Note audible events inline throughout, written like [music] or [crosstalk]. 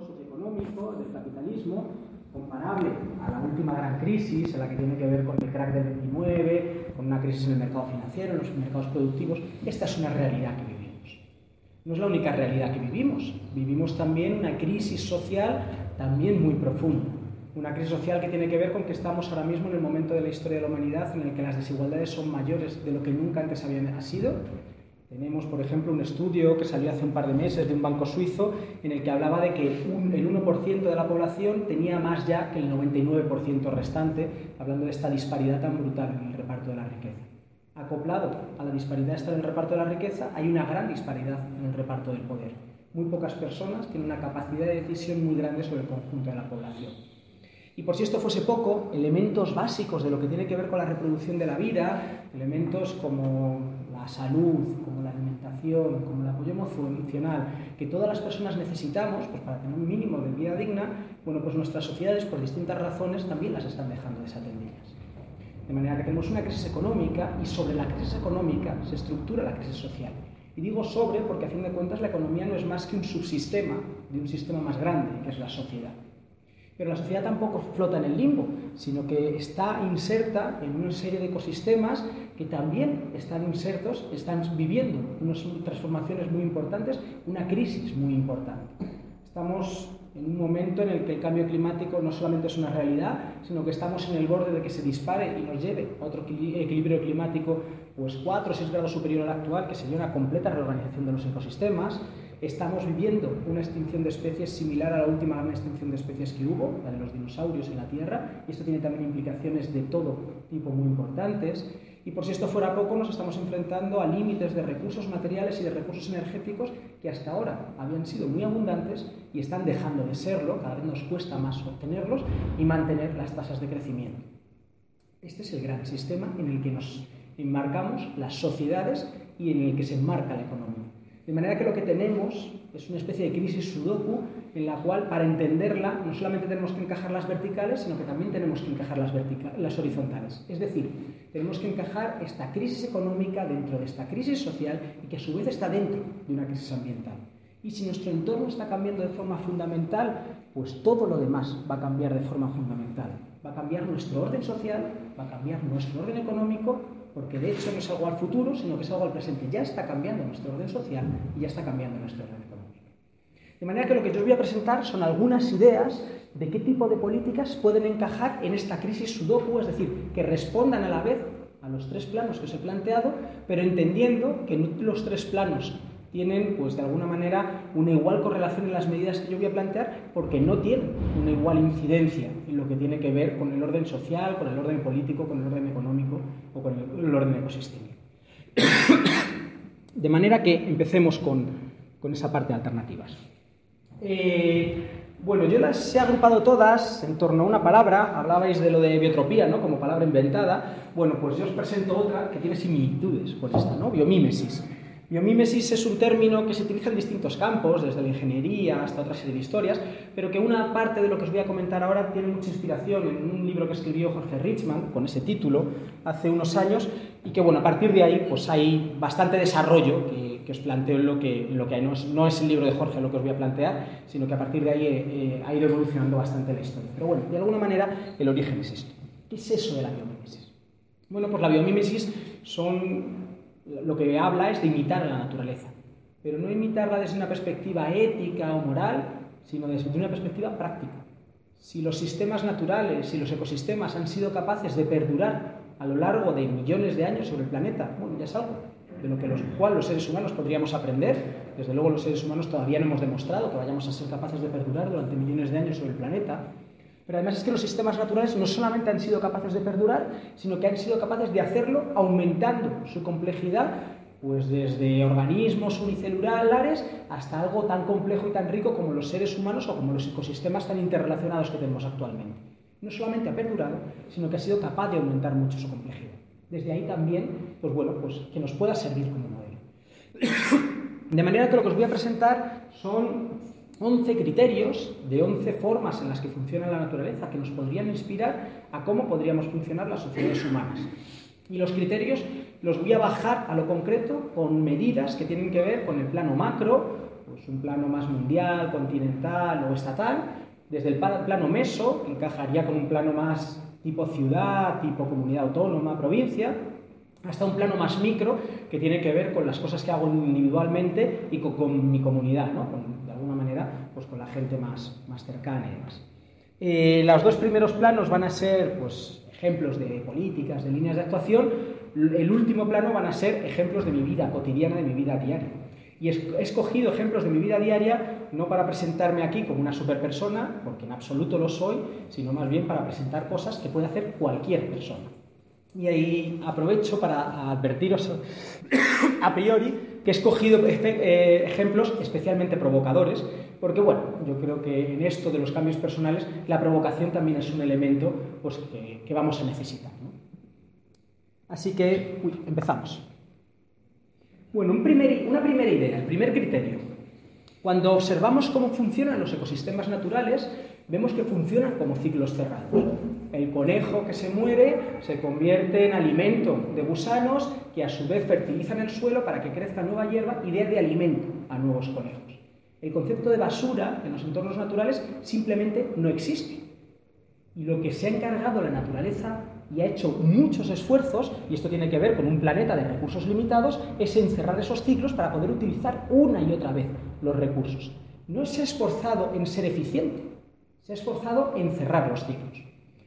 socioeconómico del capitalismo, comparable a la última gran crisis, en la que tiene que ver con el crack del 29, con una crisis en el mercado financiero, en los mercados productivos, esta es una realidad que vivimos. No es la única realidad que vivimos, vivimos también una crisis social también muy profunda. Una crisis social que tiene que ver con que estamos ahora mismo en el momento de la historia de la humanidad en el que las desigualdades son mayores de lo que nunca antes habían sido tenemos, por ejemplo, un estudio que salió hace un par de meses de un banco suizo en el que hablaba de que el 1% de la población tenía más ya que el 99% restante, hablando de esta disparidad tan brutal en el reparto de la riqueza. Acoplado a la disparidad esta en el reparto de la riqueza, hay una gran disparidad en el reparto del poder. Muy pocas personas tienen una capacidad de decisión muy grande sobre el conjunto de la población. Y por si esto fuese poco, elementos básicos de lo que tiene que ver con la reproducción de la vida, elementos como la salud, como la alimentación, como el apoyo emocional, que todas las personas necesitamos pues, para tener un mínimo de vida digna, bueno, pues nuestras sociedades por distintas razones también las están dejando desatendidas. De manera que tenemos una crisis económica y sobre la crisis económica se estructura la crisis social. Y digo sobre porque a fin de cuentas la economía no es más que un subsistema de un sistema más grande, que es la sociedad. Pero la sociedad tampoco flota en el limbo, sino que está inserta en una serie de ecosistemas que también están insertos, están viviendo unas transformaciones muy importantes, una crisis muy importante. Estamos en un momento en el que el cambio climático no solamente es una realidad, sino que estamos en el borde de que se dispare y nos lleve a otro equilibrio climático pues 4 o 6 grados superior al actual, que sería una completa reorganización de los ecosistemas estamos viviendo una extinción de especies similar a la última gran extinción de especies que hubo, la de los dinosaurios en la Tierra, y esto tiene también implicaciones de todo tipo muy importantes. Y por si esto fuera poco, nos estamos enfrentando a límites de recursos materiales y de recursos energéticos que hasta ahora habían sido muy abundantes y están dejando de serlo, cada vez nos cuesta más obtenerlos y mantener las tasas de crecimiento. Este es el gran sistema en el que nos enmarcamos las sociedades y en el que se enmarca la economía. De manera que lo que tenemos es una especie de crisis sudoku en la cual para entenderla no solamente tenemos que encajar las verticales, sino que también tenemos que encajar las, horizontales. Es decir, tenemos que encajar esta crisis económica dentro de esta crisis social y que a su vez está dentro de una crisis ambiental. Y si nuestro entorno está cambiando de forma fundamental, pues todo lo demás va a cambiar de forma fundamental. Va a cambiar nuestro orden social, va a cambiar nuestro orden económico porque de hecho no es algo al futuro, sino que es algo al presente. Ya está cambiando nuestro orden social y ya está cambiando nuestro orden económico. De manera que lo que yo os voy a presentar son algunas ideas de qué tipo de políticas pueden encajar en esta crisis sudoku, es decir, que respondan a la vez a los tres planos que os he planteado, pero entendiendo que los tres planos tienen, pues de alguna manera, una igual correlación en las medidas que yo voy a plantear, porque no tienen una igual incidencia en lo que tiene que ver con el orden social, con el orden político, con el orden económico o con el, orden ecosistémico. [coughs] De manera que empecemos con, con esa parte de alternativas. Eh, bueno, yo las he agrupado todas en torno a una palabra. Hablabais de lo de biotropía, ¿no? Como palabra inventada. Bueno, pues yo os presento otra que tiene similitudes con esta, ¿no? Biomímesis. Biomímesis es un término que se utiliza en distintos campos, desde la ingeniería hasta otra serie de historias, pero que una parte de lo que os voy a comentar ahora tiene mucha inspiración en un libro que escribió Jorge Richman con ese título hace unos años y que, bueno, a partir de ahí pues hay bastante desarrollo que, os planteo en lo que, lo que hay. No es, el libro de Jorge lo que os voy a plantear, sino que a partir de ahí eh, eh, ha ido evolucionando bastante la historia. Pero bueno, de alguna manera el origen es esto. ¿Qué es eso de la biomímesis? Bueno, pues la biomímesis son lo que habla es de imitar a la naturaleza, pero no imitarla desde una perspectiva ética o moral, sino desde una perspectiva práctica. Si los sistemas naturales, si los ecosistemas han sido capaces de perdurar a lo largo de millones de años sobre el planeta, bueno, ya es algo de lo que los, cual los seres humanos podríamos aprender. Desde luego los seres humanos todavía no hemos demostrado que vayamos a ser capaces de perdurar durante millones de años sobre el planeta. Pero además es que los sistemas naturales no solamente han sido capaces de perdurar, sino que han sido capaces de hacerlo aumentando su complejidad, pues desde organismos unicelulares hasta algo tan complejo y tan rico como los seres humanos o como los ecosistemas tan interrelacionados que tenemos actualmente. No solamente ha perdurado, sino que ha sido capaz de aumentar mucho su complejidad. Desde ahí también, pues bueno, pues que nos pueda servir como modelo. [coughs] De manera que lo que os voy a presentar son 11 criterios de 11 formas en las que funciona la naturaleza que nos podrían inspirar a cómo podríamos funcionar las sociedades humanas. Y los criterios los voy a bajar a lo concreto con medidas que tienen que ver con el plano macro, pues un plano más mundial, continental o estatal. Desde el plano meso encajaría con un plano más tipo ciudad, tipo comunidad autónoma, provincia, hasta un plano más micro que tiene que ver con las cosas que hago individualmente y con, mi comunidad, ¿no? Pues con la gente más, más cercana y demás. Eh, los dos primeros planos van a ser pues, ejemplos de políticas, de líneas de actuación. El último plano van a ser ejemplos de mi vida cotidiana, de mi vida diaria. Y he escogido ejemplos de mi vida diaria no para presentarme aquí como una superpersona, porque en absoluto lo soy, sino más bien para presentar cosas que puede hacer cualquier persona. Y ahí aprovecho para advertiros [coughs] a priori que he escogido eh, ejemplos especialmente provocadores, porque bueno, yo creo que en esto de los cambios personales la provocación también es un elemento pues, que, vamos a necesitar. Así que, empezamos. Bueno, una primera idea, el primer criterio. Cuando observamos cómo funcionan los ecosistemas naturales, vemos que funcionan como ciclos cerrados. El conejo que se muere se convierte en alimento de gusanos que a su vez fertilizan el suelo para que crezca nueva hierba y dé de alimento a nuevos conejos. El concepto de basura en los entornos naturales simplemente no existe. Y lo que se ha encargado la naturaleza y ha hecho muchos esfuerzos, y esto tiene que ver con un planeta de recursos limitados, es encerrar esos ciclos para poder utilizar una y otra vez los recursos. No se ha esforzado en ser eficiente, se ha esforzado en cerrar los ciclos.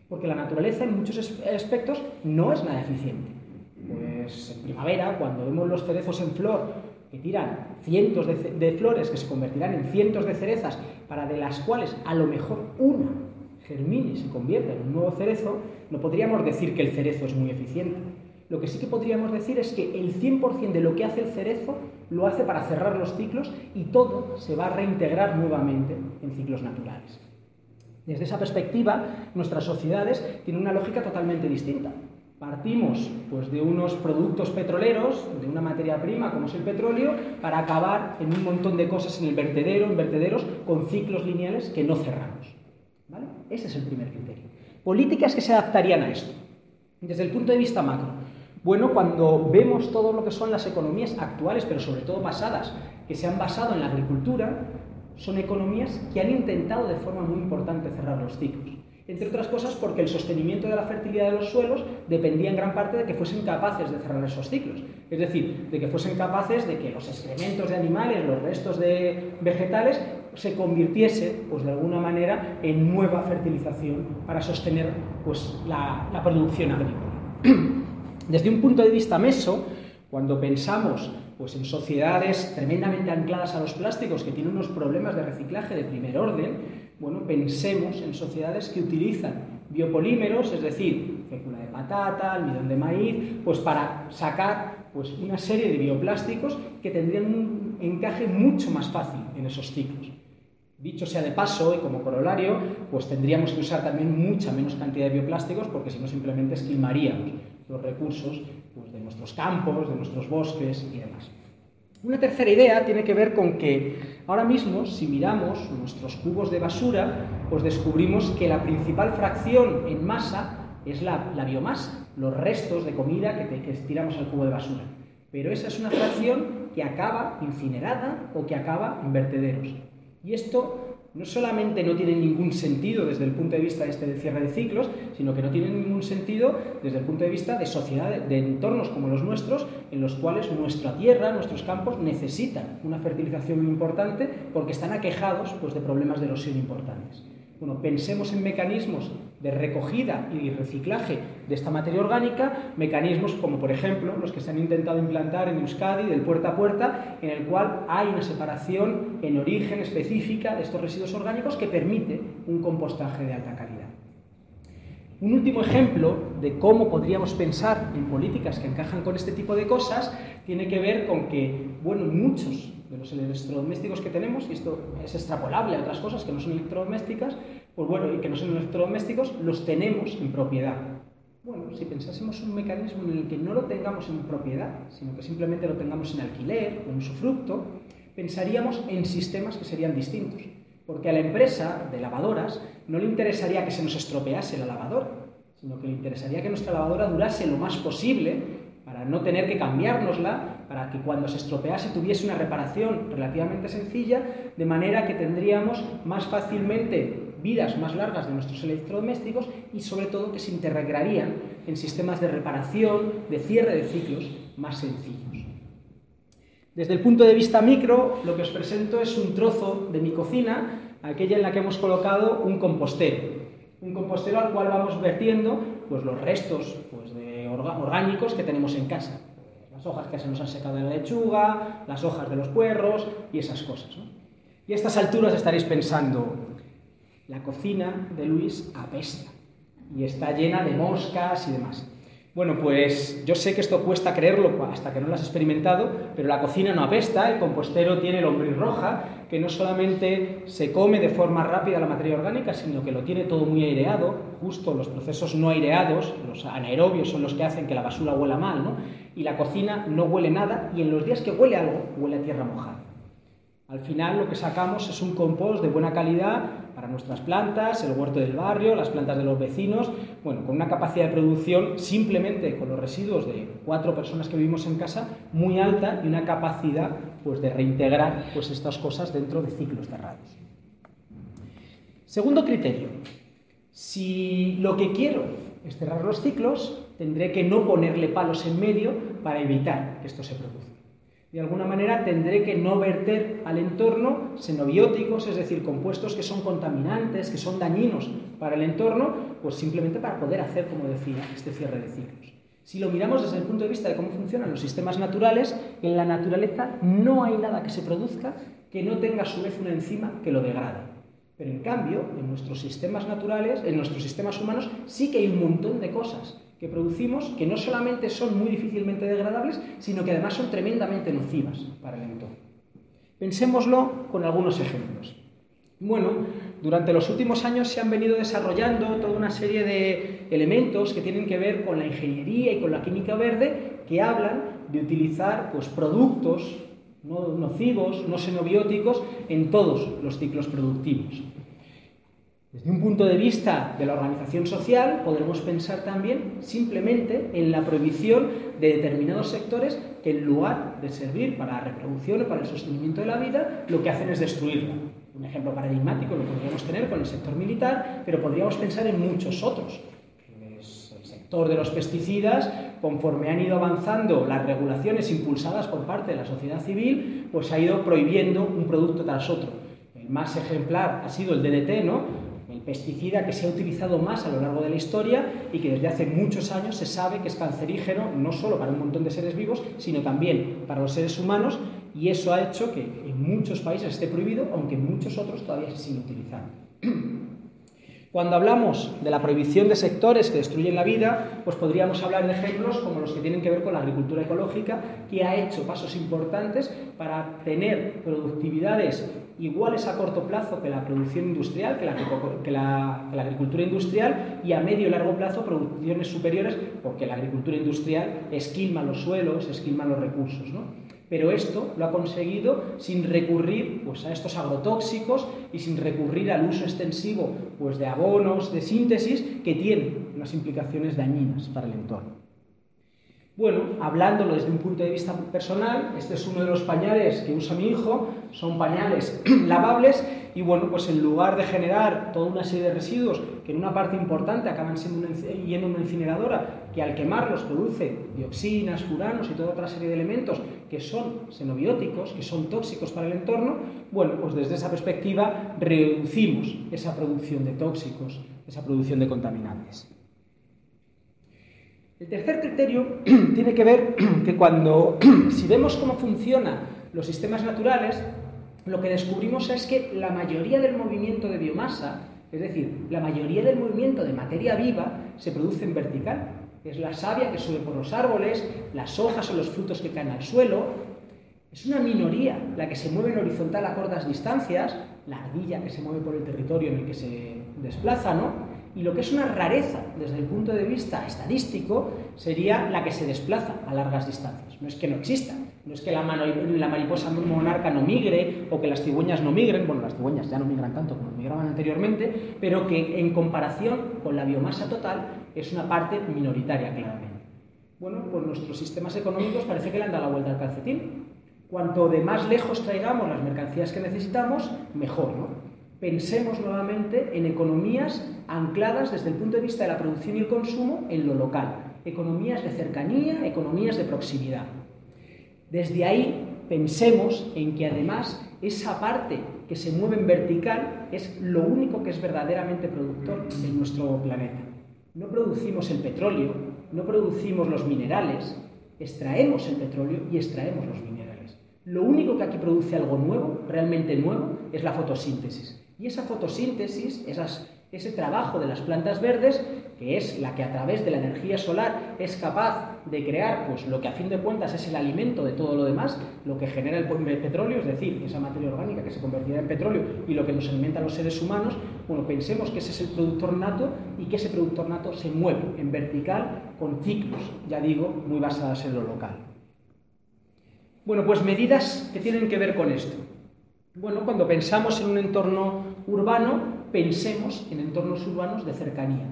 Porque la naturaleza en muchos aspectos no es nada eficiente. Pues en primavera, cuando vemos los cerezos en flor que tiran cientos de, flores que se convertirán en cientos de cerezas, para de las cuales a lo mejor una germine y se convierta en un nuevo cerezo, no podríamos decir que el cerezo es muy eficiente. Lo que sí que podríamos decir es que el 100% de lo que hace el cerezo lo hace para cerrar los ciclos y todo se va a reintegrar nuevamente en ciclos naturales. Desde esa perspectiva, nuestras sociedades tienen una lógica totalmente distinta. Partimos pues, de unos productos petroleros, de una materia prima como es el petróleo, para acabar en un montón de cosas en el vertedero, en vertederos, con ciclos lineales que no cerramos. ¿Vale? Ese es el primer criterio. Políticas que se adaptarían a esto. Desde el punto de vista macro. Bueno, cuando vemos todo lo que son las economías actuales, pero sobre todo pasadas, que se han basado en la agricultura, son economías que han intentado de forma muy importante cerrar los ciclos entre otras cosas porque el sostenimiento de la fertilidad de los suelos dependía en gran parte de que fuesen capaces de cerrar esos ciclos. Es decir, de que fuesen capaces de que los excrementos de animales, los restos de vegetales, se convirtiese, pues de alguna manera, en nueva fertilización para sostener pues, la, la producción agrícola. [clears throat] Desde un punto de vista meso, cuando pensamos pues en sociedades tremendamente ancladas a los plásticos que tienen unos problemas de reciclaje de primer orden, bueno, pensemos en sociedades que utilizan biopolímeros, es decir, fécula de patata, almidón de maíz, pues para sacar pues, una serie de bioplásticos que tendrían un encaje mucho más fácil en esos ciclos. Dicho sea de paso y como corolario, pues tendríamos que usar también mucha menos cantidad de bioplásticos porque si no simplemente esquilmaríamos los recursos pues, de nuestros campos, de nuestros bosques y demás. Una tercera idea tiene que ver con que ahora mismo, si miramos nuestros cubos de basura, pues descubrimos que la principal fracción en masa es la, biomasa, los restos de comida que, que tiramos al cubo de basura. Pero esa es una fracción que acaba incinerada o que acaba en vertederos. Y esto no solamente no tiene ningún sentido desde el punto de vista de este cierre de ciclos, sino que no tiene ningún sentido desde el punto de vista de sociedades, de entornos como los nuestros, en los cuales nuestra tierra, nuestros campos necesitan una fertilización muy importante porque están aquejados pues, de problemas de erosión importantes. Bueno, pensemos en mecanismos de recogida y reciclaje de esta materia orgánica, mecanismos como por ejemplo los que se han intentado implantar en Euskadi del puerta a puerta, en el cual hay una separación en origen específica de estos residuos orgánicos que permite un compostaje de alta calidad. Un último ejemplo de cómo podríamos pensar en políticas que encajan con este tipo de cosas tiene que ver con que, bueno, muchos de los electrodomésticos que tenemos, y esto es extrapolable a otras cosas que no son electrodomésticas, pues bueno, y que no son electrodomésticos, los tenemos en propiedad. Bueno, si pensásemos un mecanismo en el que no lo tengamos en propiedad, sino que simplemente lo tengamos en alquiler o en usufructo, pensaríamos en sistemas que serían distintos. Porque a la empresa de lavadoras no le interesaría que se nos estropease la lavadora, sino que le interesaría que nuestra lavadora durase lo más posible para no tener que cambiárnosla, para que cuando se estropease tuviese una reparación relativamente sencilla, de manera que tendríamos más fácilmente vidas más largas de nuestros electrodomésticos y sobre todo que se integrarían en sistemas de reparación, de cierre de ciclos más sencillos. Desde el punto de vista micro, lo que os presento es un trozo de mi cocina, aquella en la que hemos colocado un compostero. Un compostero al cual vamos vertiendo pues, los restos pues, de orgánicos que tenemos en casa. Las hojas que se nos han secado de la lechuga, las hojas de los puerros y esas cosas. Y a estas alturas estaréis pensando, la cocina de Luis apesta y está llena de moscas y demás. Bueno, pues yo sé que esto cuesta creerlo hasta que no lo has experimentado, pero la cocina no apesta, el compostero tiene lombriz roja, que no solamente se come de forma rápida la materia orgánica, sino que lo tiene todo muy aireado, justo los procesos no aireados, los anaerobios son los que hacen que la basura huela mal, ¿no? Y la cocina no huele nada y en los días que huele algo, huele a tierra mojada. Al final lo que sacamos es un compost de buena calidad para nuestras plantas, el huerto del barrio, las plantas de los vecinos, bueno, con una capacidad de producción simplemente con los residuos de cuatro personas que vivimos en casa muy alta y una capacidad pues, de reintegrar pues, estas cosas dentro de ciclos cerrados. Segundo criterio, si lo que quiero es cerrar los ciclos, tendré que no ponerle palos en medio para evitar que esto se produzca. De alguna manera tendré que no verter al entorno xenobióticos, es decir, compuestos que son contaminantes, que son dañinos para el entorno, pues simplemente para poder hacer, como decía, este cierre de ciclos. Si lo miramos desde el punto de vista de cómo funcionan los sistemas naturales, en la naturaleza no hay nada que se produzca que no tenga a su vez una enzima que lo degrade. Pero en cambio, en nuestros sistemas naturales, en nuestros sistemas humanos, sí que hay un montón de cosas que producimos que no solamente son muy difícilmente degradables, sino que además son tremendamente nocivas para el entorno. Pensémoslo con algunos ejemplos. Bueno, durante los últimos años se han venido desarrollando toda una serie de elementos que tienen que ver con la ingeniería y con la química verde que hablan de utilizar pues, productos no nocivos, no xenobióticos en todos los ciclos productivos. Desde un punto de vista de la organización social, podemos pensar también simplemente en la prohibición de determinados sectores que en lugar de servir para la reproducción o para el sostenimiento de la vida, lo que hacen es destruirla. Un ejemplo paradigmático lo podríamos tener con el sector militar, pero podríamos pensar en muchos otros. el sector de los pesticidas, conforme han ido avanzando las regulaciones impulsadas por parte de la sociedad civil, pues ha ido prohibiendo un producto tras otro. El más ejemplar ha sido el DDT, ¿no? Pesticida que se ha utilizado más a lo largo de la historia y que desde hace muchos años se sabe que es cancerígeno no solo para un montón de seres vivos, sino también para los seres humanos y eso ha hecho que en muchos países esté prohibido, aunque en muchos otros todavía se sigue utilizando. [clears throat] Cuando hablamos de la prohibición de sectores que destruyen la vida, pues podríamos hablar de ejemplos como los que tienen que ver con la agricultura ecológica, que ha hecho pasos importantes para tener productividades iguales a corto plazo que la producción industrial, que la, agricultura industrial, y a medio y largo plazo producciones superiores, porque la agricultura industrial esquilma los suelos, esquilma los recursos. ¿no? pero esto lo ha conseguido sin recurrir pues, a estos agrotóxicos y sin recurrir al uso extensivo pues, de abonos, de síntesis, que tienen unas implicaciones dañinas para el entorno. Bueno, hablándolo desde un punto de vista personal, este es uno de los pañales que usa mi hijo, son pañales [clears throat] lavables y bueno, pues en lugar de generar toda una serie de residuos que en una parte importante acaban siendo yendo a una incineradora que al quemarlos produce dioxinas, furanos y toda otra serie de elementos que son xenobióticos, que son tóxicos para el entorno, bueno, pues desde esa perspectiva reducimos esa producción de tóxicos, esa producción de contaminantes. El tercer criterio [clears throat] tiene que ver [clears throat] que cuando, [clears throat] si vemos cómo funcionan los sistemas naturales, lo que descubrimos es que la mayoría del movimiento de biomasa, es decir, la mayoría del movimiento de materia viva, se produce en vertical. Es la savia que sube por los árboles, las hojas o los frutos que caen al suelo. Es una minoría la que se mueve en horizontal a cortas distancias, la ardilla que se mueve por el territorio en el que se desplaza, ¿no? Y lo que es una rareza desde el punto de vista estadístico sería la que se desplaza a largas distancias. No es que no exista, no es que la, la mariposa monarca no migre o que las cigüeñas no migren, bueno, las cigüeñas ya no migran tanto como migraban anteriormente, pero que en comparación con la biomasa total es una parte minoritaria claramente. bueno, pues nuestros sistemas económicos parece que le han dado la vuelta al calcetín. Cuanto de más lejos traigamos las mercancías que necesitamos, mejor, ¿no? Pensemos nuevamente en economías ancladas desde el punto de vista de la producción y el consumo en lo local. Economías de cercanía, economías de proximidad. Desde ahí pensemos en que además esa parte que se mueve en vertical es lo único que es verdaderamente productor en nuestro planeta. No producimos el petróleo, no producimos los minerales, extraemos el petróleo y extraemos los minerales. Lo único que aquí produce algo nuevo, realmente nuevo, es la fotosíntesis. Y esa fotosíntesis, ese trabajo de las plantas verdes, que es la que a través de la energía solar es capaz de crear pues, lo que a fin de cuentas es el alimento de todo lo demás, lo que genera el petróleo, es decir, esa materia orgánica que se convertirá en petróleo y lo que nos alimenta a los seres humanos, bueno, pensemos que ese es el productor nato y que ese productor nato se mueve en vertical con ciclos, ya digo, muy basadas en lo local. Bueno, pues medidas que tienen que ver con esto. Bueno, cuando pensamos en un entorno urbano, pensemos en entornos urbanos de cercanía,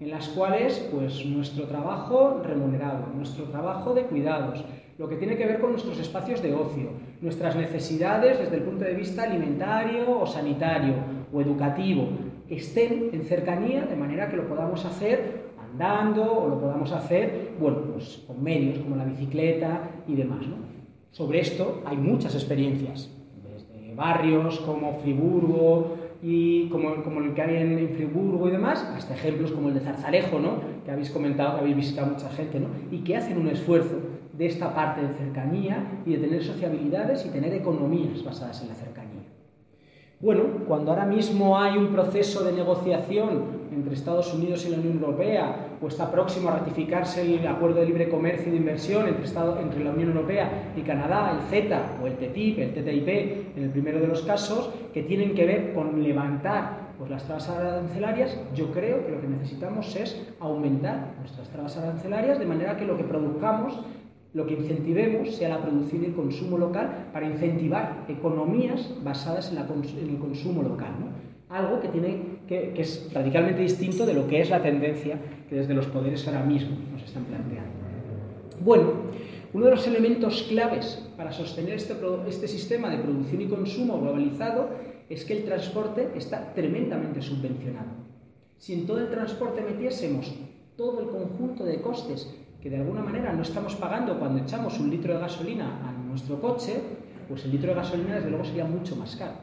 en las cuales pues nuestro trabajo remunerado, nuestro trabajo de cuidados, lo que tiene que ver con nuestros espacios de ocio, nuestras necesidades desde el punto de vista alimentario o sanitario o educativo, estén en cercanía de manera que lo podamos hacer andando o lo podamos hacer, bueno, pues con medios como la bicicleta y demás. Sobre esto hay muchas experiencias barrios como Friburgo y como, como el que hay en, Friburgo y demás, hasta ejemplos como el de Zarzalejo, ¿no? que habéis comentado, que habéis visitado mucha gente, ¿no? y que hacen un esfuerzo de esta parte de cercanía y de tener sociabilidades y tener economías basadas en la cercanía. Bueno, cuando ahora mismo hay un proceso de negociación entre Estados Unidos y la Unión Europea, o está próximo a ratificarse el Acuerdo de Libre Comercio y de Inversión entre, entre la Unión Europea y Canadá, el CETA o el TTIP, el TTIP en el primero de los casos, que tienen que ver con levantar pues, las trabas arancelarias, yo creo que lo que necesitamos es aumentar nuestras trabas arancelarias de manera que lo que produzcamos lo que incentivemos sea la producción y el consumo local para incentivar economías basadas en, el consumo local. Algo que, tiene, que, es radicalmente distinto de lo que es la tendencia que desde los poderes ahora mismo nos están planteando. Bueno, uno de los elementos claves para sostener este, este sistema de producción y consumo globalizado es que el transporte está tremendamente subvencionado. Si en todo el transporte metiésemos todo el conjunto de costes que de alguna manera no estamos pagando cuando echamos un litro de gasolina a nuestro coche, pues el litro de gasolina desde luego sería mucho más caro.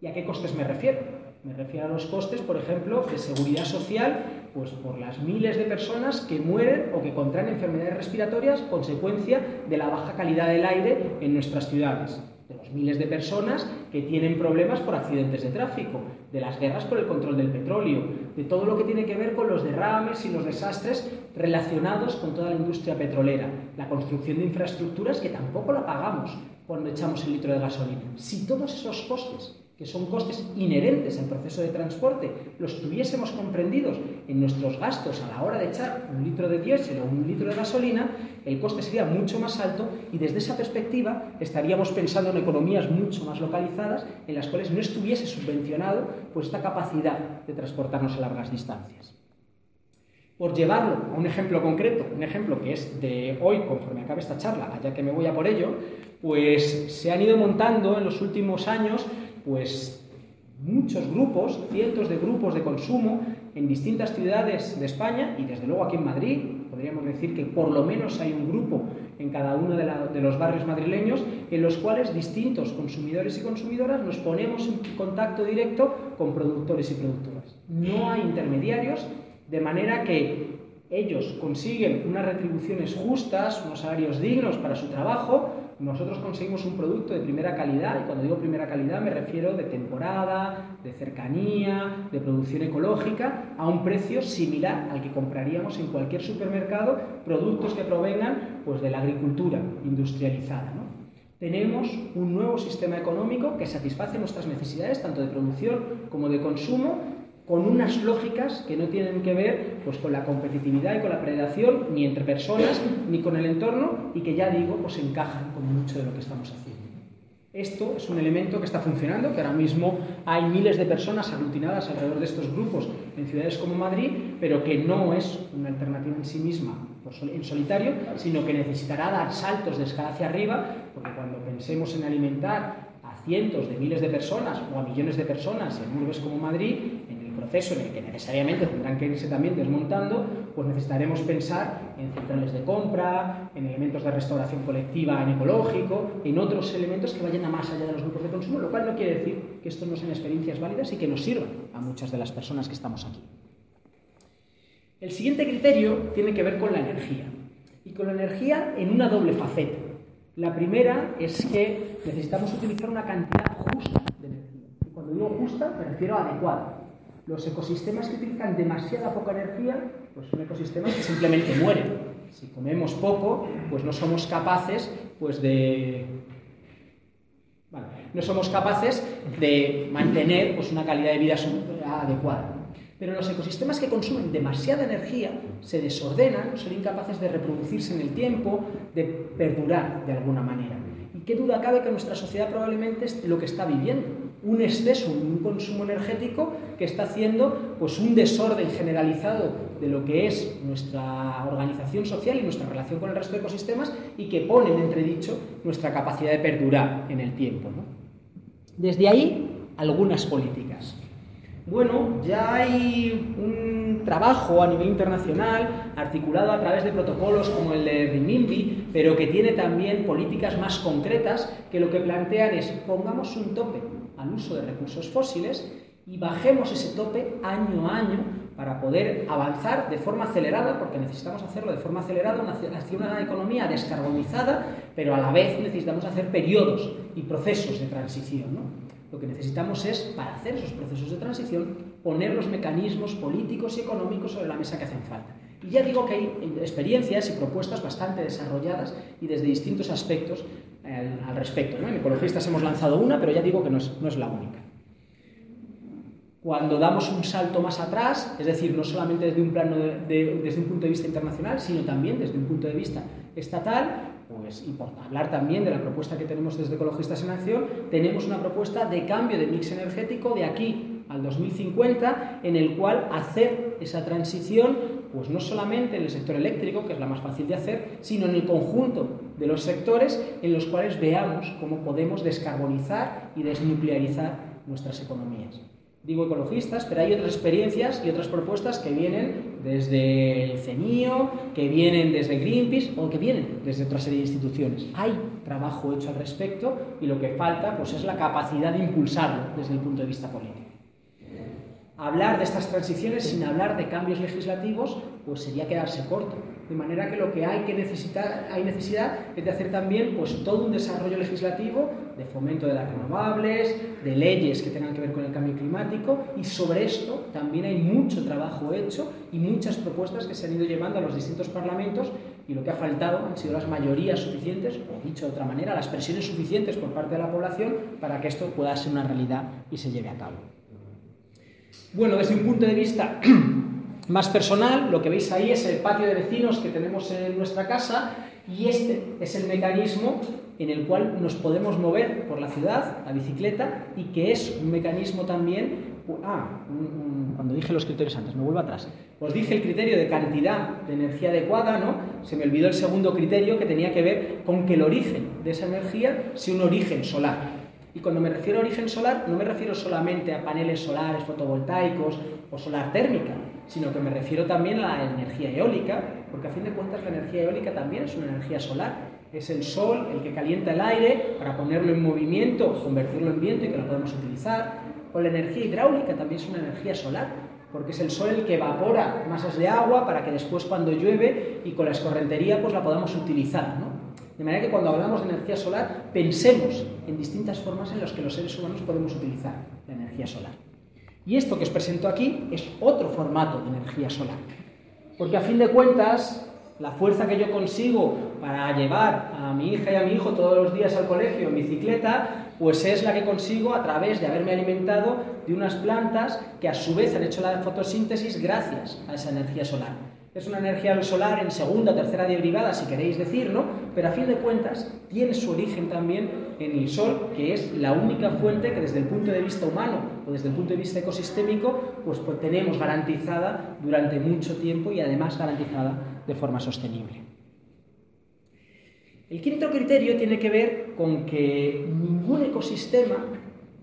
¿Y a qué costes me refiero? Me refiero a los costes, por ejemplo, de seguridad social, pues por las miles de personas que mueren o que contraen enfermedades respiratorias consecuencia de la baja calidad del aire en nuestras ciudades de los miles de personas que tienen problemas por accidentes de tráfico, de las guerras por el control del petróleo, de todo lo que tiene que ver con los derrames y los desastres relacionados con toda la industria petrolera, la construcción de infraestructuras que tampoco la pagamos cuando echamos el litro de gasolina. Si todos esos costes que son costes inherentes al proceso de transporte, los tuviésemos comprendidos en nuestros gastos a la hora de echar un litro de diésel o un litro de gasolina, el coste sería mucho más alto y desde esa perspectiva estaríamos pensando en economías mucho más localizadas en las cuales no estuviese subvencionado pues, esta capacidad de transportarnos a largas distancias. Por llevarlo a un ejemplo concreto, un ejemplo que es de hoy, conforme acabe esta charla, allá que me voy a por ello, pues se han ido montando en los últimos años pues muchos grupos, cientos de grupos de consumo en distintas ciudades de España y desde luego aquí en Madrid. Podríamos decir que por lo menos hay un grupo en cada uno de, los barrios madrileños en los cuales distintos consumidores y consumidoras nos ponemos en contacto directo con productores y productoras. No hay intermediarios, de manera que ellos consiguen unas retribuciones justas, unos salarios dignos para su trabajo, nosotros conseguimos un producto de primera calidad, y cuando digo primera calidad me refiero de temporada, de cercanía, de producción ecológica, a un precio similar al que compraríamos en cualquier supermercado productos que provengan pues, de la agricultura industrializada. Tenemos un nuevo sistema económico que satisface nuestras necesidades tanto de producción como de consumo con unas lógicas que no tienen que ver pues, con la competitividad y con la predación, ni entre personas, ni con el entorno, y que ya digo, pues encajan con mucho de lo que estamos haciendo. Esto es un elemento que está funcionando, que ahora mismo hay miles de personas aglutinadas alrededor de estos grupos en ciudades como Madrid, pero que no es una alternativa en sí misma en solitario, sino que necesitará dar saltos de escala hacia arriba, porque cuando pensemos en alimentar a cientos de miles de personas o a millones de personas en urbes como Madrid, proceso en el que necesariamente tendrán que irse también desmontando, pues necesitaremos pensar en centrales de compra, en elementos de restauración colectiva en ecológico, en otros elementos que vayan a más allá de los grupos de consumo, lo cual no quiere decir que esto no sean experiencias válidas y que nos sirvan a muchas de las personas que estamos aquí. El siguiente criterio tiene que ver con la energía, y con la energía en una doble faceta. La primera es que necesitamos utilizar una cantidad justa de energía. Y cuando digo justa, me refiero a adecuada. Los ecosistemas que utilizan demasiada poca energía, pues son ecosistemas que simplemente mueren. Si comemos poco, pues no somos capaces pues de no somos capaces de mantener pues, una calidad de vida adecuada. Pero los ecosistemas que consumen demasiada energía se desordenan, son incapaces de reproducirse en el tiempo, de perdurar de alguna manera. ¿Y qué duda cabe que nuestra sociedad probablemente es lo que está viviendo? Un exceso, un consumo energético que está haciendo pues, un desorden generalizado de lo que es nuestra organización social y nuestra relación con el resto de ecosistemas y que pone en entredicho nuestra capacidad de perdurar en el tiempo. Desde ahí, algunas políticas. Bueno, ya hay un trabajo a nivel internacional articulado a través de protocolos como el de Rimimbi, pero que tiene también políticas más concretas que lo que plantean es pongamos un tope al uso de recursos fósiles y bajemos ese tope año a año para poder avanzar de forma acelerada, porque necesitamos hacerlo de forma acelerada hacia una economía descarbonizada, pero a la vez necesitamos hacer periodos y procesos de transición. Lo que necesitamos es, para hacer esos procesos de transición, poner los mecanismos políticos y económicos sobre la mesa que hacen falta. Y ya digo que hay experiencias y propuestas bastante desarrolladas y desde distintos aspectos al respecto. En Ecologistas hemos lanzado una, pero ya digo que no es, no es la única. Cuando damos un salto más atrás, es decir, no solamente desde un, plano desde un punto de vista internacional, sino también desde un punto de vista estatal, pues, y por hablar también de la propuesta que tenemos desde Ecologistas en Acción, tenemos una propuesta de cambio de mix energético de aquí al 2050, en el cual hacer esa transición, pues no solamente en el sector eléctrico, que es la más fácil de hacer, sino en el conjunto de los sectores en los cuales veamos cómo podemos descarbonizar y desnuclearizar nuestras economías. Digo ecologistas, pero hay otras experiencias y otras propuestas que vienen desde el CENIO, que vienen desde Greenpeace o que vienen desde otra serie de instituciones. Hay trabajo hecho al respecto y lo que falta pues, es la capacidad de impulsarlo desde el punto de vista político hablar de estas transiciones sin hablar de cambios legislativos, pues sería quedarse corto. De manera que lo que hay que necesitar, hay necesidad es de hacer también pues, todo un desarrollo legislativo de fomento de las renovables, de leyes que tengan que ver con el cambio climático y sobre esto también hay mucho trabajo hecho y muchas propuestas que se han ido llevando a los distintos parlamentos y lo que ha faltado han sido las mayorías suficientes, o dicho de otra manera, las presiones suficientes por parte de la población para que esto pueda ser una realidad y se lleve a cabo. Bueno, desde un punto de vista [clears throat] más personal, lo que veis ahí es el patio de vecinos que tenemos en nuestra casa y este es el mecanismo en el cual nos podemos mover por la ciudad, la bicicleta, y que es un mecanismo también... Ah, cuando dije los criterios antes, me vuelvo atrás. Os dije el criterio de cantidad de energía adecuada, ¿no? Se me olvidó el segundo criterio que tenía que ver con que el origen de esa energía sea un origen solar. Y cuando me refiero a origen solar, no me refiero solamente a paneles solares fotovoltaicos o solar térmica, sino que me refiero también a la energía eólica, porque a fin de cuentas la energía eólica también es una energía solar. Es el sol el que calienta el aire para ponerlo en movimiento, convertirlo en viento y que lo podemos utilizar. O la energía hidráulica también es una energía solar, porque es el sol el que evapora masas de agua para que después cuando llueve y con la escorrentería pues la podamos utilizar. ¿no? De manera que cuando hablamos de energía solar, pensemos en distintas formas en las que los seres humanos podemos utilizar la energía solar. Y esto que os presento aquí es otro formato de energía solar. Porque a fin de cuentas, la fuerza que yo consigo para llevar a mi hija y a mi hijo todos los días al colegio en bicicleta, pues es la que consigo a través de haberme alimentado de unas plantas que a su vez han hecho la fotosíntesis gracias a esa energía solar. Es una energía solar en segunda tercera derivada, si queréis decir, ¿no? Pero a fin de cuentas tiene su origen también en el Sol, que es la única fuente que desde el punto de vista humano o desde el punto de vista ecosistémico, pues, pues tenemos garantizada durante mucho tiempo y además garantizada de forma sostenible. El quinto criterio tiene que ver con que ningún ecosistema,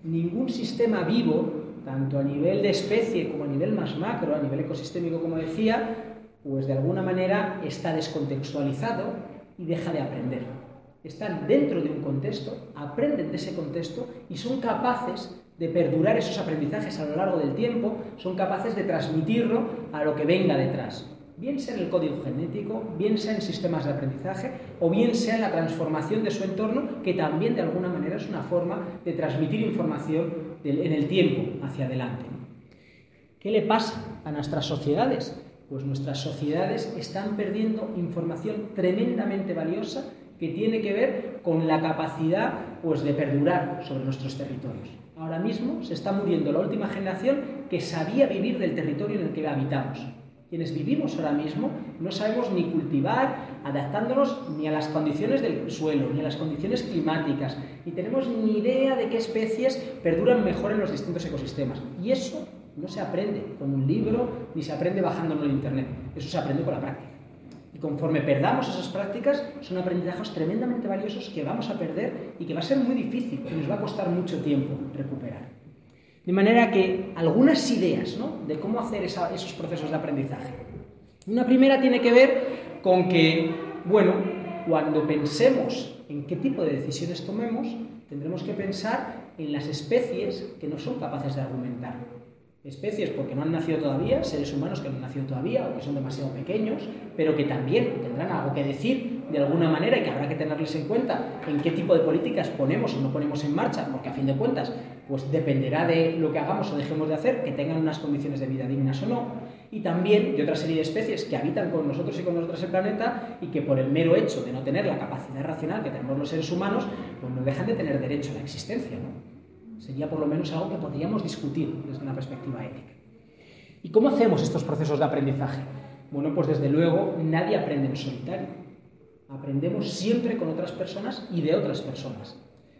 ningún sistema vivo, tanto a nivel de especie como a nivel más macro, a nivel ecosistémico, como decía, pues de alguna manera está descontextualizado y deja de aprender. Están dentro de un contexto, aprenden de ese contexto y son capaces de perdurar esos aprendizajes a lo largo del tiempo, son capaces de transmitirlo a lo que venga detrás. Bien sea en el código genético, bien sea en sistemas de aprendizaje o bien sea en la transformación de su entorno, que también de alguna manera es una forma de transmitir información en el tiempo hacia adelante. ¿Qué le pasa a nuestras sociedades? Pues nuestras sociedades están perdiendo información tremendamente valiosa que tiene que ver con la capacidad pues, de perdurar sobre nuestros territorios. Ahora mismo se está muriendo la última generación que sabía vivir del territorio en el que habitamos. Quienes vivimos ahora mismo no sabemos ni cultivar, adaptándonos ni a las condiciones del suelo, ni a las condiciones climáticas, ni tenemos ni idea de qué especies perduran mejor en los distintos ecosistemas. Y eso no se aprende con un libro ni se aprende bajándolo en internet. Eso se aprende con la práctica. Y conforme perdamos esas prácticas, son aprendizajes tremendamente valiosos que vamos a perder y que va a ser muy difícil y nos va a costar mucho tiempo recuperar. De manera que algunas ideas de cómo hacer esos procesos de aprendizaje. Una primera tiene que ver con que, bueno, cuando pensemos en qué tipo de decisiones tomemos, tendremos que pensar en las especies que no son capaces de argumentar especies porque no han nacido todavía, seres humanos que no han nacido todavía o que son demasiado pequeños, pero que también tendrán algo que decir de alguna manera y que habrá que tenerles en cuenta en qué tipo de políticas ponemos o no ponemos en marcha, porque a fin de cuentas pues dependerá de lo que hagamos o dejemos de hacer, que tengan unas condiciones de vida dignas o no, y también de otra serie de especies que habitan con nosotros y con nosotros el planeta y que por el mero hecho de no tener la capacidad racional que tenemos los seres humanos, pues no dejan de tener derecho a la existencia, ¿no? Sería por lo menos algo que podríamos discutir desde una perspectiva ética. ¿Y cómo hacemos estos procesos de aprendizaje? Bueno, pues desde luego nadie aprende en solitario. Aprendemos siempre con otras personas y de otras personas.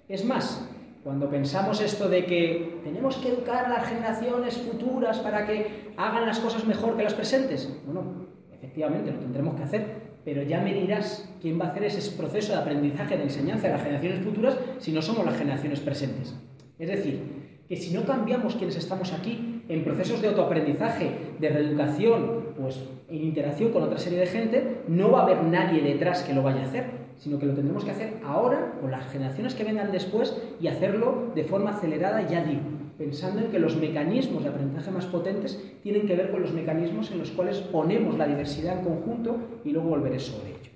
Es más, cuando pensamos esto de que tenemos que educar a las generaciones futuras para que hagan las cosas mejor que las presentes, bueno, efectivamente lo tendremos que hacer, pero ya me dirás quién va a hacer ese proceso de aprendizaje, de enseñanza de las generaciones futuras si no somos las generaciones presentes. Es decir, que si no cambiamos quienes estamos aquí en procesos de autoaprendizaje, de reeducación, pues en interacción con otra serie de gente, no va a haber nadie detrás que lo vaya a hacer, sino que lo tendremos que hacer ahora con las generaciones que vengan después y hacerlo de forma acelerada, ya digo, pensando en que los mecanismos de aprendizaje más potentes tienen que ver con los mecanismos en los cuales ponemos la diversidad en conjunto y luego volveré sobre ello.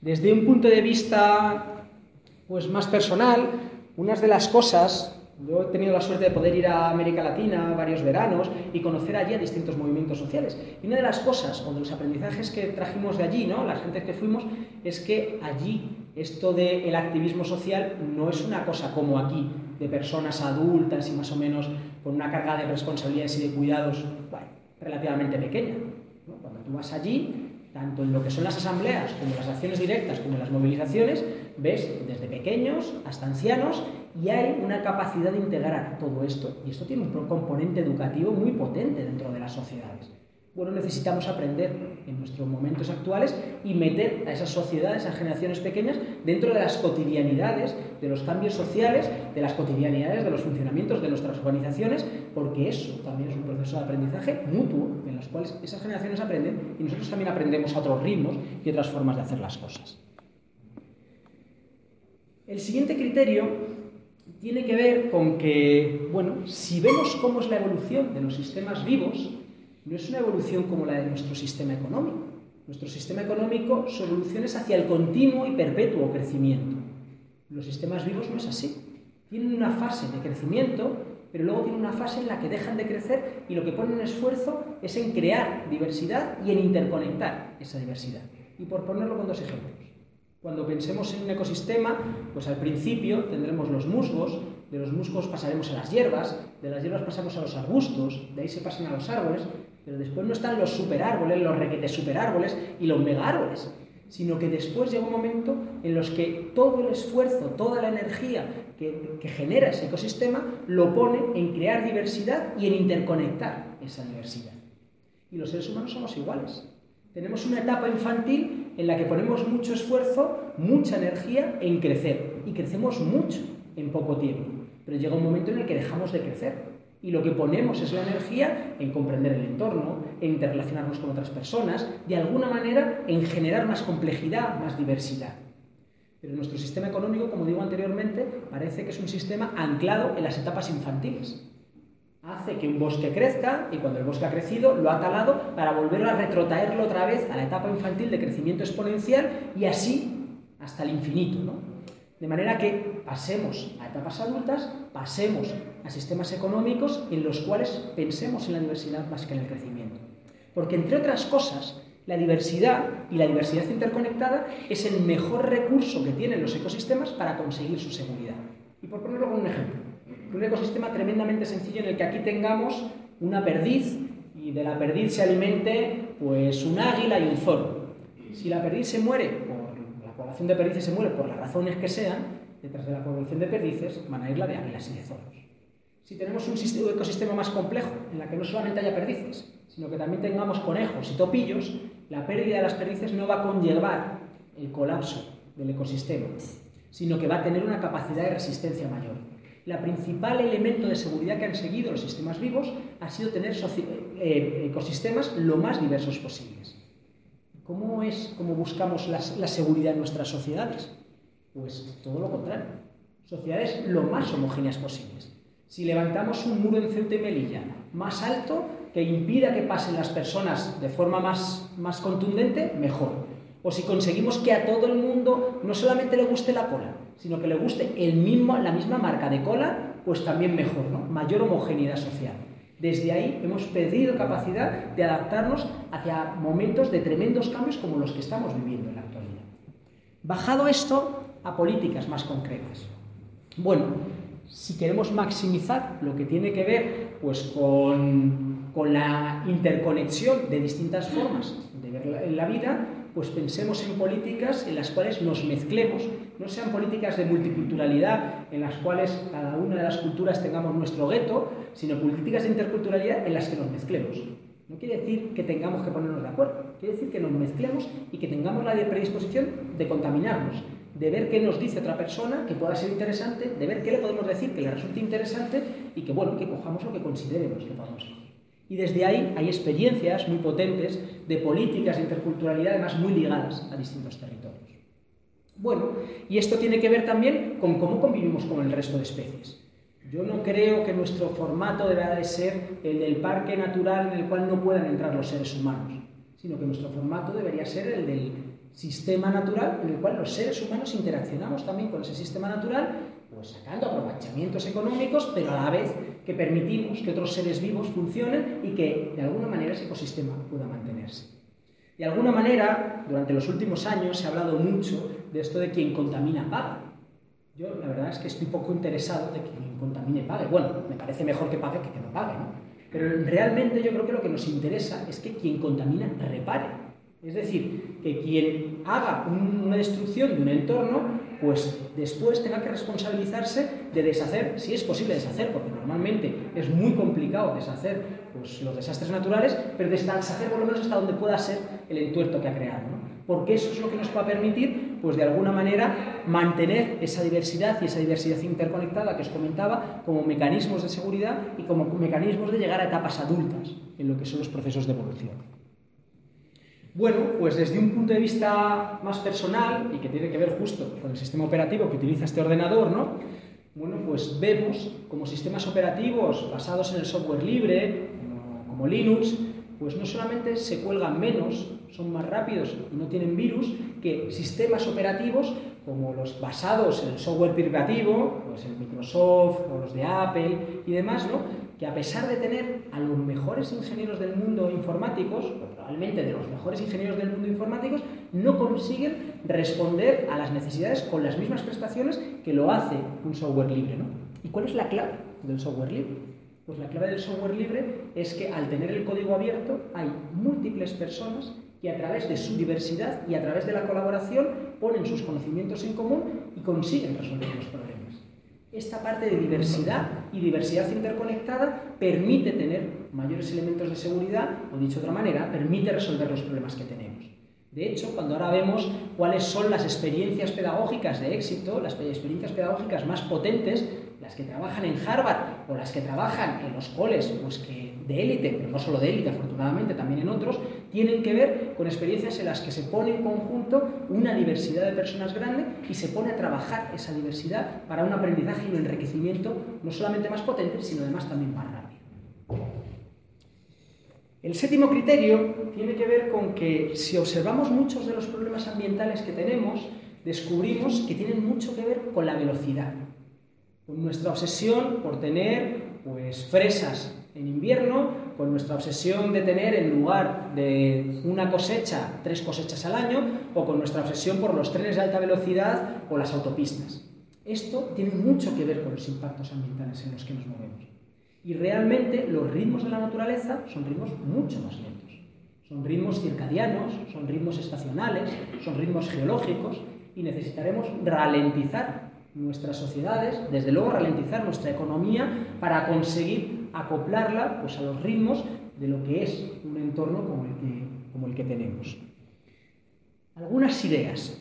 Desde un punto de vista pues más personal, unas de las cosas, yo he tenido la suerte de poder ir a América Latina varios veranos y conocer allí a distintos movimientos sociales. Y una de las cosas, o de los aprendizajes que trajimos de allí, ¿no? la gente que fuimos, es que allí esto del activismo social no es una cosa como aquí, de personas adultas y más o menos con una carga de responsabilidades y de cuidados relativamente pequeña. Cuando tú vas allí, tanto en lo que son las asambleas como las acciones directas como las movilizaciones, ves desde pequeños hasta ancianos y hay una capacidad de integrar todo esto. Y esto tiene un componente educativo muy potente dentro de las sociedades. Bueno, necesitamos aprender en nuestros momentos actuales y meter a esas sociedades, a esas generaciones pequeñas, dentro de las cotidianidades, de los cambios sociales, de las cotidianidades, de los funcionamientos de nuestras organizaciones, porque eso también es un proceso de aprendizaje mutuo, en los cuales esas generaciones aprenden y nosotros también aprendemos a otros ritmos y otras formas de hacer las cosas. El siguiente criterio tiene que ver con que, bueno, si vemos cómo es la evolución de los sistemas vivos, no es una evolución como la de nuestro sistema económico. Nuestro sistema económico, su evolución es hacia el continuo y perpetuo crecimiento. Los sistemas vivos no es así. Tienen una fase de crecimiento, pero luego tienen una fase en la que dejan de crecer y lo que ponen esfuerzo es en crear diversidad y en interconectar esa diversidad. Y por ponerlo con dos ejemplos. Cuando pensemos en un ecosistema, pues al principio tendremos los musgos, de los musgos pasaremos a las hierbas, de las hierbas pasamos a los arbustos, de ahí se pasan a los árboles, pero después no están los superárboles, los requetes superárboles y los mega árboles, sino que después llega un momento en los que todo el esfuerzo, toda la energía que, que genera ese ecosistema lo pone en crear diversidad y en interconectar esa diversidad. Y los seres humanos somos iguales. Tenemos una etapa infantil en la que ponemos mucho esfuerzo, mucha energía en crecer. Y crecemos mucho en poco tiempo. Pero llega un momento en el que dejamos de crecer. Y lo que ponemos es la energía en comprender el entorno, en interrelacionarnos con otras personas, de alguna manera en generar más complejidad, más diversidad. Pero nuestro sistema económico, como digo anteriormente, parece que es un sistema anclado en las etapas infantiles hace que un bosque crezca y cuando el bosque ha crecido lo ha talado para volver a retrotraerlo otra vez a la etapa infantil de crecimiento exponencial y así hasta el infinito. ¿no? De manera que pasemos a etapas adultas, pasemos a sistemas económicos en los cuales pensemos en la diversidad más que en el crecimiento. Porque entre otras cosas, la diversidad y la diversidad interconectada es el mejor recurso que tienen los ecosistemas para conseguir su seguridad. Y por ponerlo con un ejemplo, un ecosistema tremendamente sencillo en el que aquí tengamos una perdiz y de la perdiz se alimente pues un águila y un zorro. Si la perdiz se muere, por la población de perdices se muere por las razones que sean, detrás de la población de perdices van a ir la de águilas y de zorros. Si tenemos un ecosistema más complejo, en la que no solamente haya perdices, sino que también tengamos conejos y topillos, la pérdida de las perdices no va a conllevar el colapso del ecosistema, sino que va a tener una capacidad de resistencia mayor la principal elemento de seguridad que han seguido los sistemas vivos ha sido tener eh, ecosistemas lo más diversos posibles. ¿Cómo es cómo buscamos la, seguridad en nuestras sociedades? Pues todo lo contrario. Sociedades lo más homogéneas posibles. Si levantamos un muro en Ceuta y Melilla más alto que impida que pasen las personas de forma más, más contundente, mejor. O si conseguimos que a todo el mundo no solamente le guste la cola, sino que le guste el mismo, la misma marca de cola, pues también mejor, ¿no? Mayor homogeneidad social. Desde ahí hemos perdido capacidad de adaptarnos hacia momentos de tremendos cambios como los que estamos viviendo en la actualidad. Bajado esto a políticas más concretas. Bueno, si queremos maximizar lo que tiene que ver pues, con, con la interconexión de distintas formas de ver la vida, pues pensemos en políticas en las cuales nos mezclemos, no sean políticas de multiculturalidad en las cuales cada una de las culturas tengamos nuestro gueto, sino políticas de interculturalidad en las que nos mezclemos. No quiere decir que tengamos que ponernos de acuerdo, quiere decir que nos mezclemos y que tengamos la predisposición de contaminarnos, de ver qué nos dice otra persona que pueda ser interesante, de ver qué le podemos decir que le resulte interesante y que, bueno, que cojamos lo que consideremos que podamos y desde ahí hay experiencias muy potentes de políticas de interculturalidad, además muy ligadas a distintos territorios. Bueno, y esto tiene que ver también con cómo convivimos con el resto de especies. Yo no creo que nuestro formato deba de ser el del parque natural en el cual no puedan entrar los seres humanos, sino que nuestro formato debería ser el del sistema natural en el cual los seres humanos interaccionamos también con ese sistema natural, pues sacando aprovechamientos económicos, pero a la vez que permitimos que otros seres vivos funcionen y que de alguna manera ese ecosistema pueda mantenerse. De alguna manera, durante los últimos años se ha hablado mucho de esto de quien contamina paga. Yo la verdad es que estoy poco interesado de que quien contamine pague. Bueno, me parece mejor que pague que que no pague, ¿no? Pero realmente yo creo que lo que nos interesa es que quien contamina repare. Es decir, que quien haga una destrucción de un entorno pues después tenga que responsabilizarse de deshacer, si es posible deshacer, porque normalmente es muy complicado deshacer pues, los desastres naturales, pero deshacer por lo menos hasta donde pueda ser el entuerto que ha creado. Porque eso es lo que nos va a permitir, pues de alguna manera, mantener esa diversidad y esa diversidad interconectada que os comentaba como mecanismos de seguridad y como mecanismos de llegar a etapas adultas en lo que son los procesos de evolución. Bueno, pues desde un punto de vista más personal y que tiene que ver justo con el sistema operativo que utiliza este ordenador, ¿no? Bueno, pues vemos como sistemas operativos basados en el software libre, como Linux, pues no solamente se cuelgan menos, son más rápidos y no tienen virus, que sistemas operativos como los basados en el software privativo, pues el Microsoft o los de Apple y demás, ¿no? que a pesar de tener a los mejores ingenieros del mundo informáticos, probablemente de los mejores ingenieros del mundo informáticos, no consiguen responder a las necesidades con las mismas prestaciones que lo hace un software libre. ¿no? ¿Y cuál es la clave del software libre? Pues la clave del software libre es que al tener el código abierto hay múltiples personas que a través de su diversidad y a través de la colaboración ponen sus conocimientos en común y consiguen resolver los problemas. Esta parte de diversidad y diversidad interconectada permite tener mayores elementos de seguridad, o dicho de otra manera, permite resolver los problemas que tenemos. De hecho, cuando ahora vemos cuáles son las experiencias pedagógicas de éxito, las experiencias pedagógicas más potentes, las que trabajan en Harvard o las que trabajan en los coles pues que de élite, pero no solo de élite, afortunadamente, también en otros, tienen que ver con experiencias en las que se pone en conjunto una diversidad de personas grande y se pone a trabajar esa diversidad para un aprendizaje y un enriquecimiento no solamente más potente, sino además también más rápido. El séptimo criterio tiene que ver con que si observamos muchos de los problemas ambientales que tenemos, descubrimos que tienen mucho que ver con la velocidad, con nuestra obsesión por tener pues fresas en invierno, con nuestra obsesión de tener en lugar de una cosecha, tres cosechas al año, o con nuestra obsesión por los trenes de alta velocidad o las autopistas. Esto tiene mucho que ver con los impactos ambientales en los que nos movemos. Y realmente los ritmos de la naturaleza son ritmos mucho más lentos. Son ritmos circadianos, son ritmos estacionales, son ritmos geológicos y necesitaremos ralentizar nuestras sociedades, desde luego ralentizar nuestra economía para conseguir acoplarla pues, a los ritmos de lo que es un entorno como el que, como el que tenemos. Algunas ideas.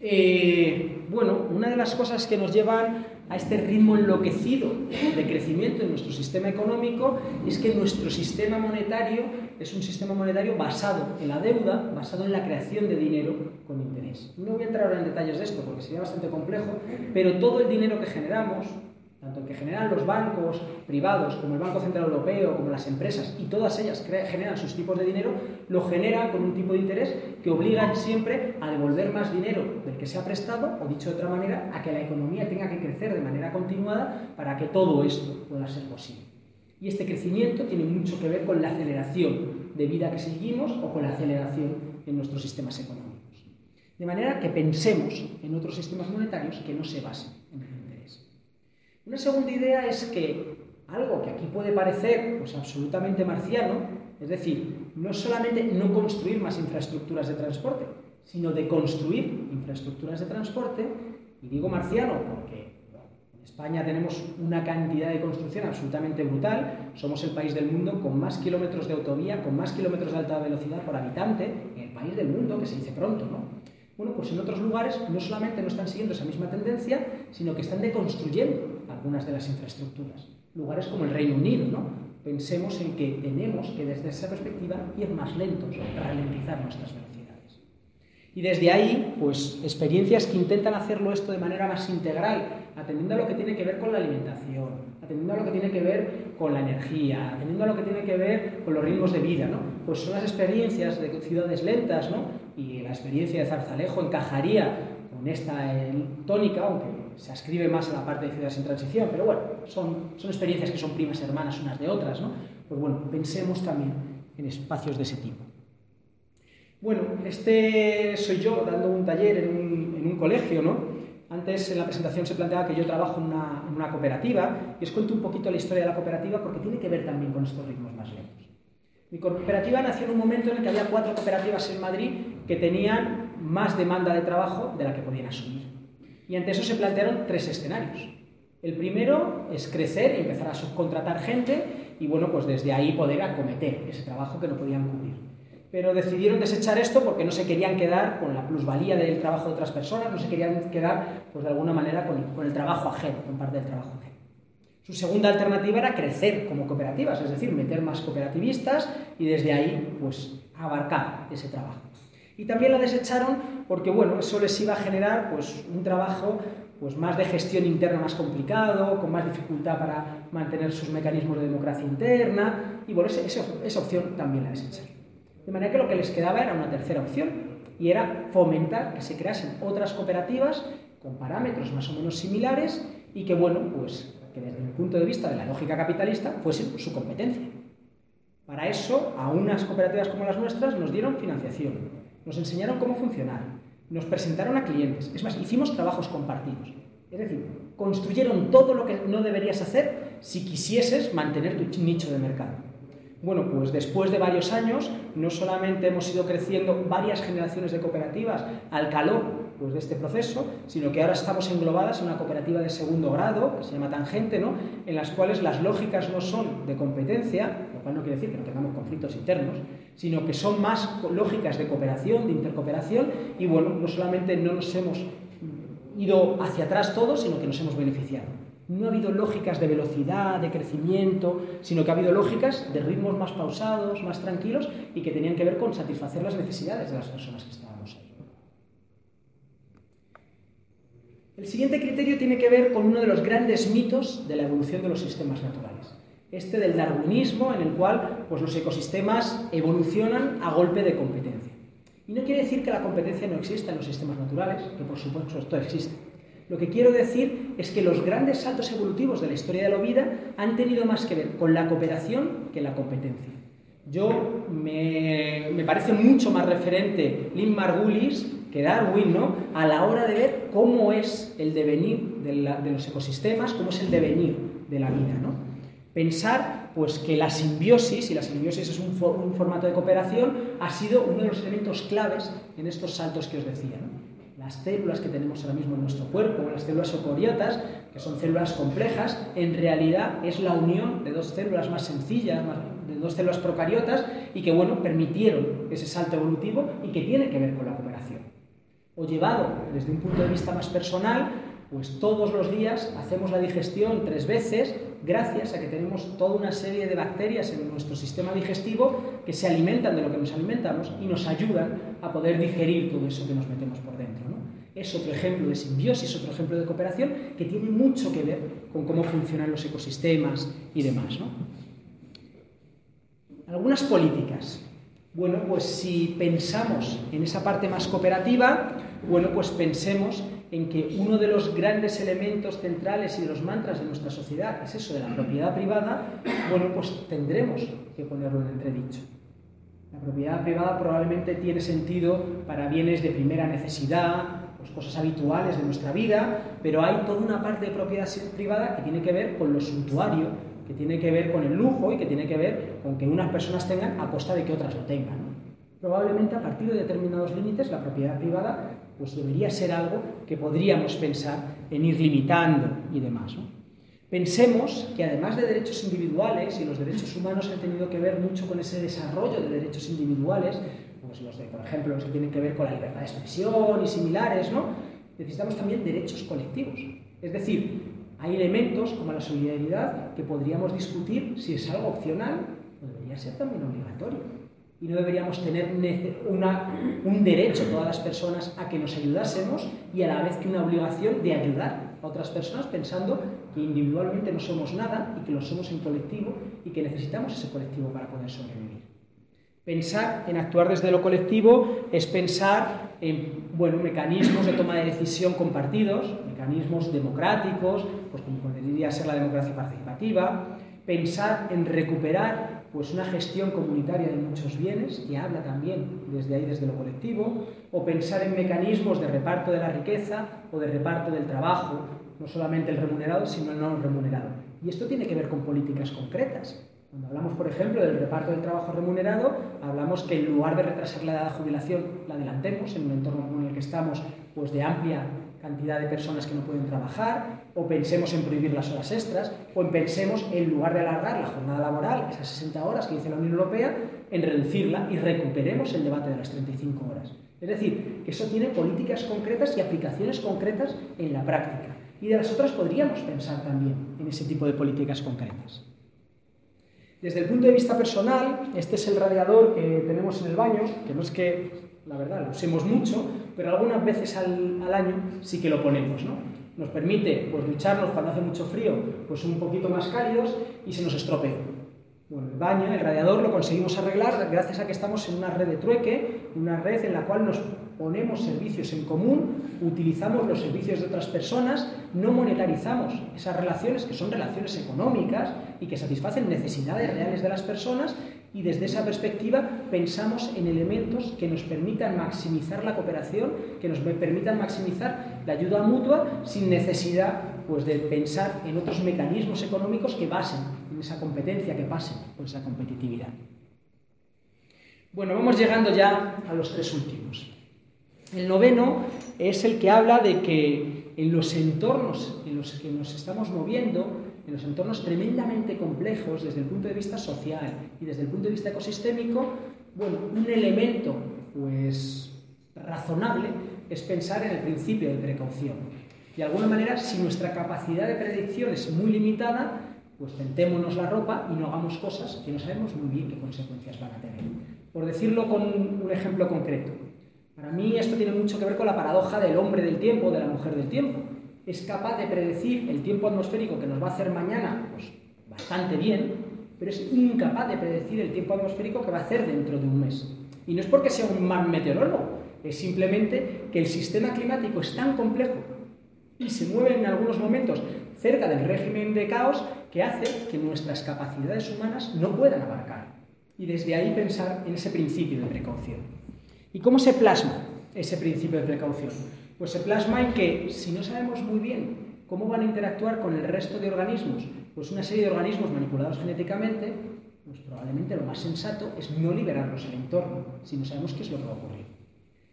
Eh, bueno, una de las cosas que nos llevan a este ritmo enloquecido de crecimiento en nuestro sistema económico es que nuestro sistema monetario es un sistema monetario basado en la deuda, basado en la creación de dinero con interés. No voy a entrar ahora en detalles de esto porque sería bastante complejo, pero todo el dinero que generamos, tanto el que generan los bancos privados como el Banco Central Europeo, como las empresas, y todas ellas generan sus tipos de dinero, lo generan con un tipo de interés que obligan siempre a devolver más dinero del que se ha prestado, o dicho de otra manera, a que la economía tenga que crecer de manera continuada para que todo esto pueda ser posible. Y este crecimiento tiene mucho que ver con la aceleración de vida que seguimos o con la aceleración en nuestros sistemas económicos. De manera que pensemos en otros sistemas monetarios que no se basen en el una segunda idea es que algo que aquí puede parecer pues, absolutamente marciano, es decir, no solamente no construir más infraestructuras de transporte, sino de construir infraestructuras de transporte, y digo marciano porque España tenemos una cantidad de construcción absolutamente brutal, somos el país del mundo con más kilómetros de autovía, con más kilómetros de alta velocidad por habitante, el país del mundo, que se dice pronto, ¿no? Bueno, pues en otros lugares no solamente no están siguiendo esa misma tendencia, sino que están deconstruyendo algunas de las infraestructuras. Lugares como el Reino Unido, ¿no? Pensemos en que tenemos que desde esa perspectiva ir más lentos, ralentizar nuestras velocidades. Y desde ahí, pues experiencias que intentan hacerlo esto de manera más integral, atendiendo a lo que tiene que ver con la alimentación, atendiendo a lo que tiene que ver con la energía, atendiendo a lo que tiene que ver con los ritmos de vida, ¿no? Pues son las experiencias de ciudades lentas, ¿no? Y la experiencia de Zarzalejo encajaría con esta tónica, aunque se ascribe más a la parte de ciudades en transición, pero bueno, son, son experiencias que son primas hermanas unas de otras, ¿no? Pues bueno, pensemos también en espacios de ese tipo. Bueno, este soy yo dando un taller en en un colegio, ¿no? Antes en la presentación se planteaba que yo trabajo en una, en una, cooperativa y os cuento un poquito la historia de la cooperativa porque tiene que ver también con estos ritmos más lentos. Mi cooperativa nació en un momento en el que había cuatro cooperativas en Madrid que tenían más demanda de trabajo de la que podían asumir. Y ante eso se plantearon tres escenarios. El primero es crecer y empezar a subcontratar gente y bueno, pues desde ahí poder acometer ese trabajo que no podían cubrir. Pero decidieron desechar esto porque no se querían quedar con la plusvalía del trabajo de otras personas, no se querían quedar pues de alguna manera con, el trabajo ajeno, con parte del trabajo ajeno. Su segunda alternativa era crecer como cooperativas, es decir, meter más cooperativistas y desde ahí pues abarcar ese trabajo. Y también la desecharon porque, bueno, eso les iba a generar pues, un trabajo pues, más de gestión interna más complicado, con más dificultad para mantener sus mecanismos de democracia interna, y bueno, esa opción también la desecharon. De manera que lo que les quedaba era una tercera opción, y era fomentar que se creasen otras cooperativas con parámetros más o menos similares y que, bueno, pues que desde el punto de vista de la lógica capitalista fuesen su competencia. Para eso, a unas cooperativas como las nuestras nos dieron financiación, nos enseñaron cómo funcionar, nos presentaron a clientes, es más, hicimos trabajos compartidos. Es decir, construyeron todo lo que no deberías hacer si quisieses mantener tu nicho de mercado. Bueno, pues después de varios años, no solamente hemos ido creciendo varias generaciones de cooperativas al calor pues, de este proceso, sino que ahora estamos englobadas en una cooperativa de segundo grado, que se llama Tangente, ¿no? en las cuales las lógicas no son de competencia, lo cual no quiere decir que no tengamos conflictos internos, sino que son más lógicas de cooperación, de intercooperación, y bueno, no solamente no nos hemos ido hacia atrás todos, sino que nos hemos beneficiado. No ha habido lógicas de velocidad, de crecimiento, sino que ha habido lógicas de ritmos más pausados, más tranquilos y que tenían que ver con satisfacer las necesidades de las personas que estábamos ahí. El siguiente criterio tiene que ver con uno de los grandes mitos de la evolución de los sistemas naturales. Este del darwinismo, en el cual pues, los ecosistemas evolucionan a golpe de competencia. Y no quiere decir que la competencia no exista en los sistemas naturales, que por supuesto esto existe lo que quiero decir es que los grandes saltos evolutivos de la historia de la vida han tenido más que ver con la cooperación que la competencia. Yo me, parece mucho más referente Lynn Margulis que Darwin, ¿no? A la hora de ver cómo es el devenir de, los ecosistemas, cómo es el devenir de la vida, ¿no? Pensar pues que la simbiosis, y la simbiosis es un, un formato de cooperación, ha sido uno de los elementos claves en estos saltos que os decía. ¿no? Las células que tenemos ahora mismo en nuestro cuerpo, las células eucariotas, que son células complejas, en realidad es la unión de dos células más sencillas, de dos células procariotas, y que, bueno, permitieron ese salto evolutivo y que tiene que ver con la cooperación. O llevado desde un punto de vista más personal, pues todos los días hacemos la digestión tres veces gracias a que tenemos toda una serie de bacterias en nuestro sistema digestivo que se alimentan de lo que nos alimentamos y nos ayudan a poder digerir todo eso que nos metemos por dentro. Es otro ejemplo de simbiosis, otro ejemplo de cooperación que tiene mucho que ver con cómo funcionan los ecosistemas y demás. Algunas políticas. Bueno, pues si pensamos en esa parte más cooperativa, bueno, pues pensemos en que uno de los grandes elementos centrales y de los mantras de nuestra sociedad es eso de la propiedad privada, bueno, pues tendremos que ponerlo en entredicho. La propiedad privada probablemente tiene sentido para bienes de primera necesidad, pues cosas habituales de nuestra vida, pero hay toda una parte de propiedad privada que tiene que ver con lo suntuario, que tiene que ver con el lujo y que tiene que ver con que unas personas tengan a costa de que otras lo tengan. Probablemente a partir de determinados límites la propiedad privada pues debería ser algo que podríamos pensar en ir limitando y demás. Pensemos que además de derechos individuales, y los derechos humanos han tenido que ver mucho con ese desarrollo de derechos individuales, pues los de, por ejemplo, los que tienen que ver con la libertad de expresión y similares, ¿no? necesitamos también derechos colectivos. Es decir, hay elementos como la solidaridad que podríamos discutir si es algo opcional o debería ser también obligatorio y no deberíamos tener un derecho todas las personas a que nos ayudásemos y a la vez que una obligación de ayudar a otras personas pensando que individualmente no somos nada y que lo somos en colectivo y que necesitamos ese colectivo para poder sobrevivir. Pensar en actuar desde lo colectivo es pensar en bueno, mecanismos de toma de decisión compartidos, mecanismos democráticos, pues como podría ser la democracia participativa, pensar en recuperar pues una gestión comunitaria de muchos bienes, que habla también desde ahí, desde lo colectivo, o pensar en mecanismos de reparto de la riqueza o de reparto del trabajo, no solamente el remunerado, sino el no remunerado. Y esto tiene que ver con políticas concretas. Cuando hablamos, por ejemplo, del reparto del trabajo remunerado, hablamos que en lugar de retrasar la edad de jubilación, la adelantemos en un entorno en el que estamos, pues de amplia cantidad de personas que no pueden trabajar, o pensemos en prohibir las horas extras, o pensemos, en lugar de alargar la jornada laboral, esas 60 horas que dice la Unión Europea, en reducirla y recuperemos el debate de las 35 horas. Es decir, que eso tiene políticas concretas y aplicaciones concretas en la práctica. Y de las otras podríamos pensar también en ese tipo de políticas concretas. Desde el punto de vista personal, este es el radiador que tenemos en el baño, que no es que la verdad, lo usemos mucho, pero algunas veces al, año sí que lo ponemos, ¿no? Nos permite pues, ducharnos cuando hace mucho frío, pues un poquito más cálidos y se nos estropea. El baño, el radiador lo conseguimos arreglar gracias a que estamos en una red de trueque, una red en la cual nos ponemos servicios en común, utilizamos los servicios de otras personas, no monetarizamos esas relaciones que son relaciones económicas y que satisfacen necesidades reales de las personas y desde esa perspectiva pensamos en elementos que nos permitan maximizar la cooperación, que nos permitan maximizar la ayuda mutua sin necesidad pues, de pensar en otros mecanismos económicos que basen en esa competencia, que pasen por esa competitividad. Bueno, vamos llegando ya a los tres últimos. El noveno es el que habla de que en los entornos en los que nos estamos moviendo, en los entornos tremendamente complejos desde el punto de vista social y desde el punto de vista ecosistémico, bueno, un elemento pues razonable es pensar en el principio de precaución. De alguna manera, si nuestra capacidad de predicción es muy limitada, pues tentémonos la ropa y no hagamos cosas que no sabemos muy bien qué consecuencias van a tener. Por decirlo con un ejemplo concreto, para mí esto tiene mucho que ver con la paradoja del hombre del tiempo, de la mujer del tiempo. Es capaz de predecir el tiempo atmosférico que nos va a hacer mañana, pues bastante bien, pero es incapaz de predecir el tiempo atmosférico que va a hacer dentro de un mes. Y no es porque sea un mal meteorólogo, es simplemente que el sistema climático es tan complejo y se mueve en algunos momentos cerca del régimen de caos que hace que nuestras capacidades humanas no puedan abarcar. Y desde ahí pensar en ese principio de precaución. ¿Y cómo se plasma ese principio de precaución? Pues se plasma en que si no sabemos muy bien cómo van a interactuar con el resto de organismos, pues una serie de organismos manipulados genéticamente, pues probablemente lo más sensato es no liberarlos al entorno, si no sabemos qué es lo que va a ocurrir.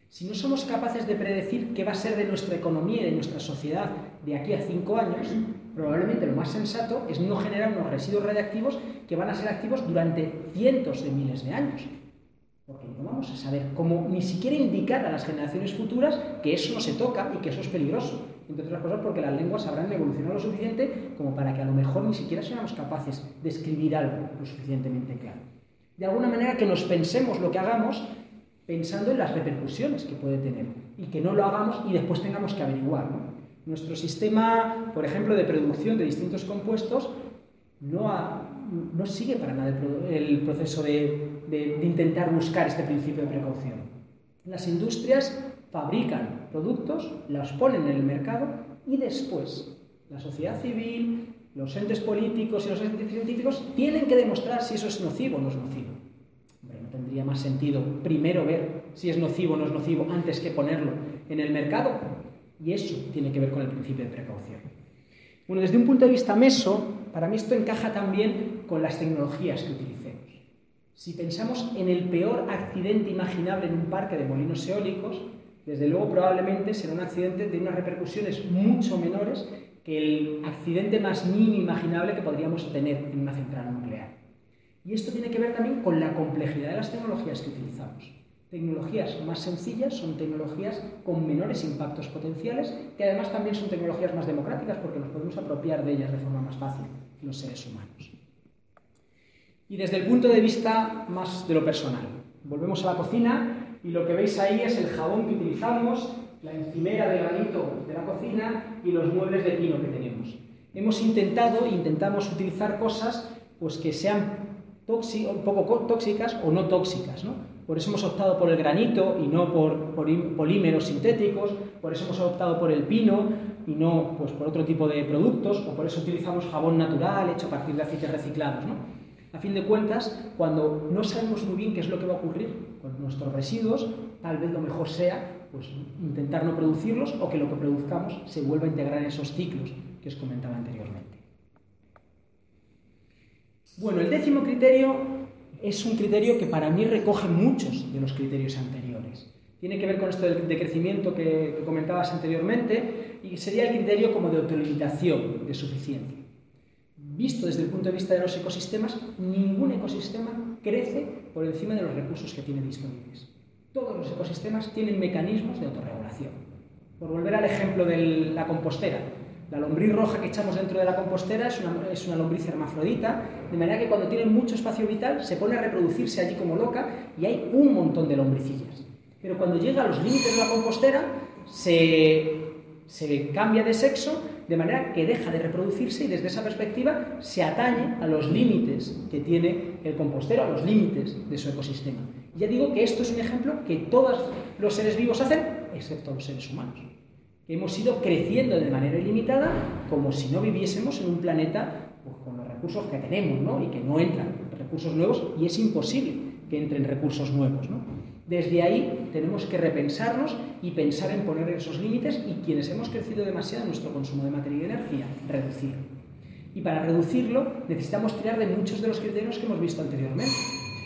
Si no somos capaces de predecir qué va a ser de nuestra economía y de nuestra sociedad de aquí a cinco años, probablemente lo más sensato es no generar unos residuos radiactivos que van a ser activos durante cientos de miles de años. Porque no vamos a saber cómo ni siquiera indicar a las generaciones futuras que eso no se toca y que eso es peligroso. Entre otras cosas porque las lenguas habrán evolucionado lo suficiente como para que a lo mejor ni siquiera seamos capaces de escribir algo lo suficientemente claro. De alguna manera que nos pensemos lo que hagamos pensando en las repercusiones que puede tener y que no lo hagamos y después tengamos que averiguar. Nuestro sistema, por ejemplo, de producción de distintos compuestos no, no sigue para nada el, proceso de, intentar buscar este principio de precaución. Las industrias fabrican productos, los ponen en el mercado y después la sociedad civil, los entes políticos y los entes científicos tienen que demostrar si eso es nocivo o no es nocivo tendría más sentido primero ver si es nocivo o no es nocivo antes que ponerlo en el mercado. Y eso tiene que ver con el principio de precaución. Bueno, desde un punto de vista meso, para mí esto encaja también con las tecnologías que utilicemos. Si pensamos en el peor accidente imaginable en un parque de molinos eólicos, desde luego probablemente será un accidente de unas repercusiones mucho menores que el accidente más mínimo imaginable que podríamos tener en una central nuclear. Y esto tiene que ver también con la complejidad de las tecnologías que utilizamos. Tecnologías más sencillas son tecnologías con menores impactos potenciales, que además también son tecnologías más democráticas porque nos podemos apropiar de ellas de forma más fácil, los seres humanos. Y desde el punto de vista más de lo personal, volvemos a la cocina y lo que veis ahí es el jabón que utilizamos, la encimera de granito de la cocina y los muebles de pino que tenemos. Hemos intentado, intentamos utilizar cosas pues que sean un poco tóxicas o no tóxicas. ¿no? Por eso hemos optado por el granito y no por, polímeros sintéticos, por eso hemos optado por el pino y no pues, por otro tipo de productos, o por eso utilizamos jabón natural hecho a partir de aceites reciclados. A fin de cuentas, cuando no sabemos muy bien qué es lo que va a ocurrir con nuestros residuos, tal vez lo mejor sea pues, intentar no producirlos o que lo que produzcamos se vuelva a integrar en esos ciclos que os comentaba anteriormente. Bueno, el décimo criterio es un criterio que para mí recoge muchos de los criterios anteriores. Tiene que ver con esto de crecimiento que, comentabas anteriormente y sería el criterio como de autolimitación, de suficiencia. Visto desde el punto de vista de los ecosistemas, ningún ecosistema crece por encima de los recursos que tiene disponibles. Todos los ecosistemas tienen mecanismos de autorregulación. Por volver al ejemplo de la compostera, la lombriz roja que echamos dentro de la compostera es una, es una, lombriz hermafrodita, de manera que cuando tiene mucho espacio vital se pone a reproducirse allí como loca y hay un montón de lombricillas. Pero cuando llega a los límites de la compostera se, se cambia de sexo de manera que deja de reproducirse y desde esa perspectiva se atañe a los límites que tiene el compostero, a los límites de su ecosistema. Ya digo que esto es un ejemplo que todos los seres vivos hacen, excepto los seres humanos hemos ido creciendo de manera ilimitada como si no viviésemos en un planeta pues, con los recursos que tenemos ¿no? y que no entran recursos nuevos y es imposible que entren recursos nuevos. ¿no? Desde ahí tenemos que repensarnos y pensar en poner esos límites y quienes hemos crecido demasiado nuestro consumo de materia y energía, reducirlo. Y para reducirlo necesitamos tirar de muchos de los criterios que hemos visto anteriormente.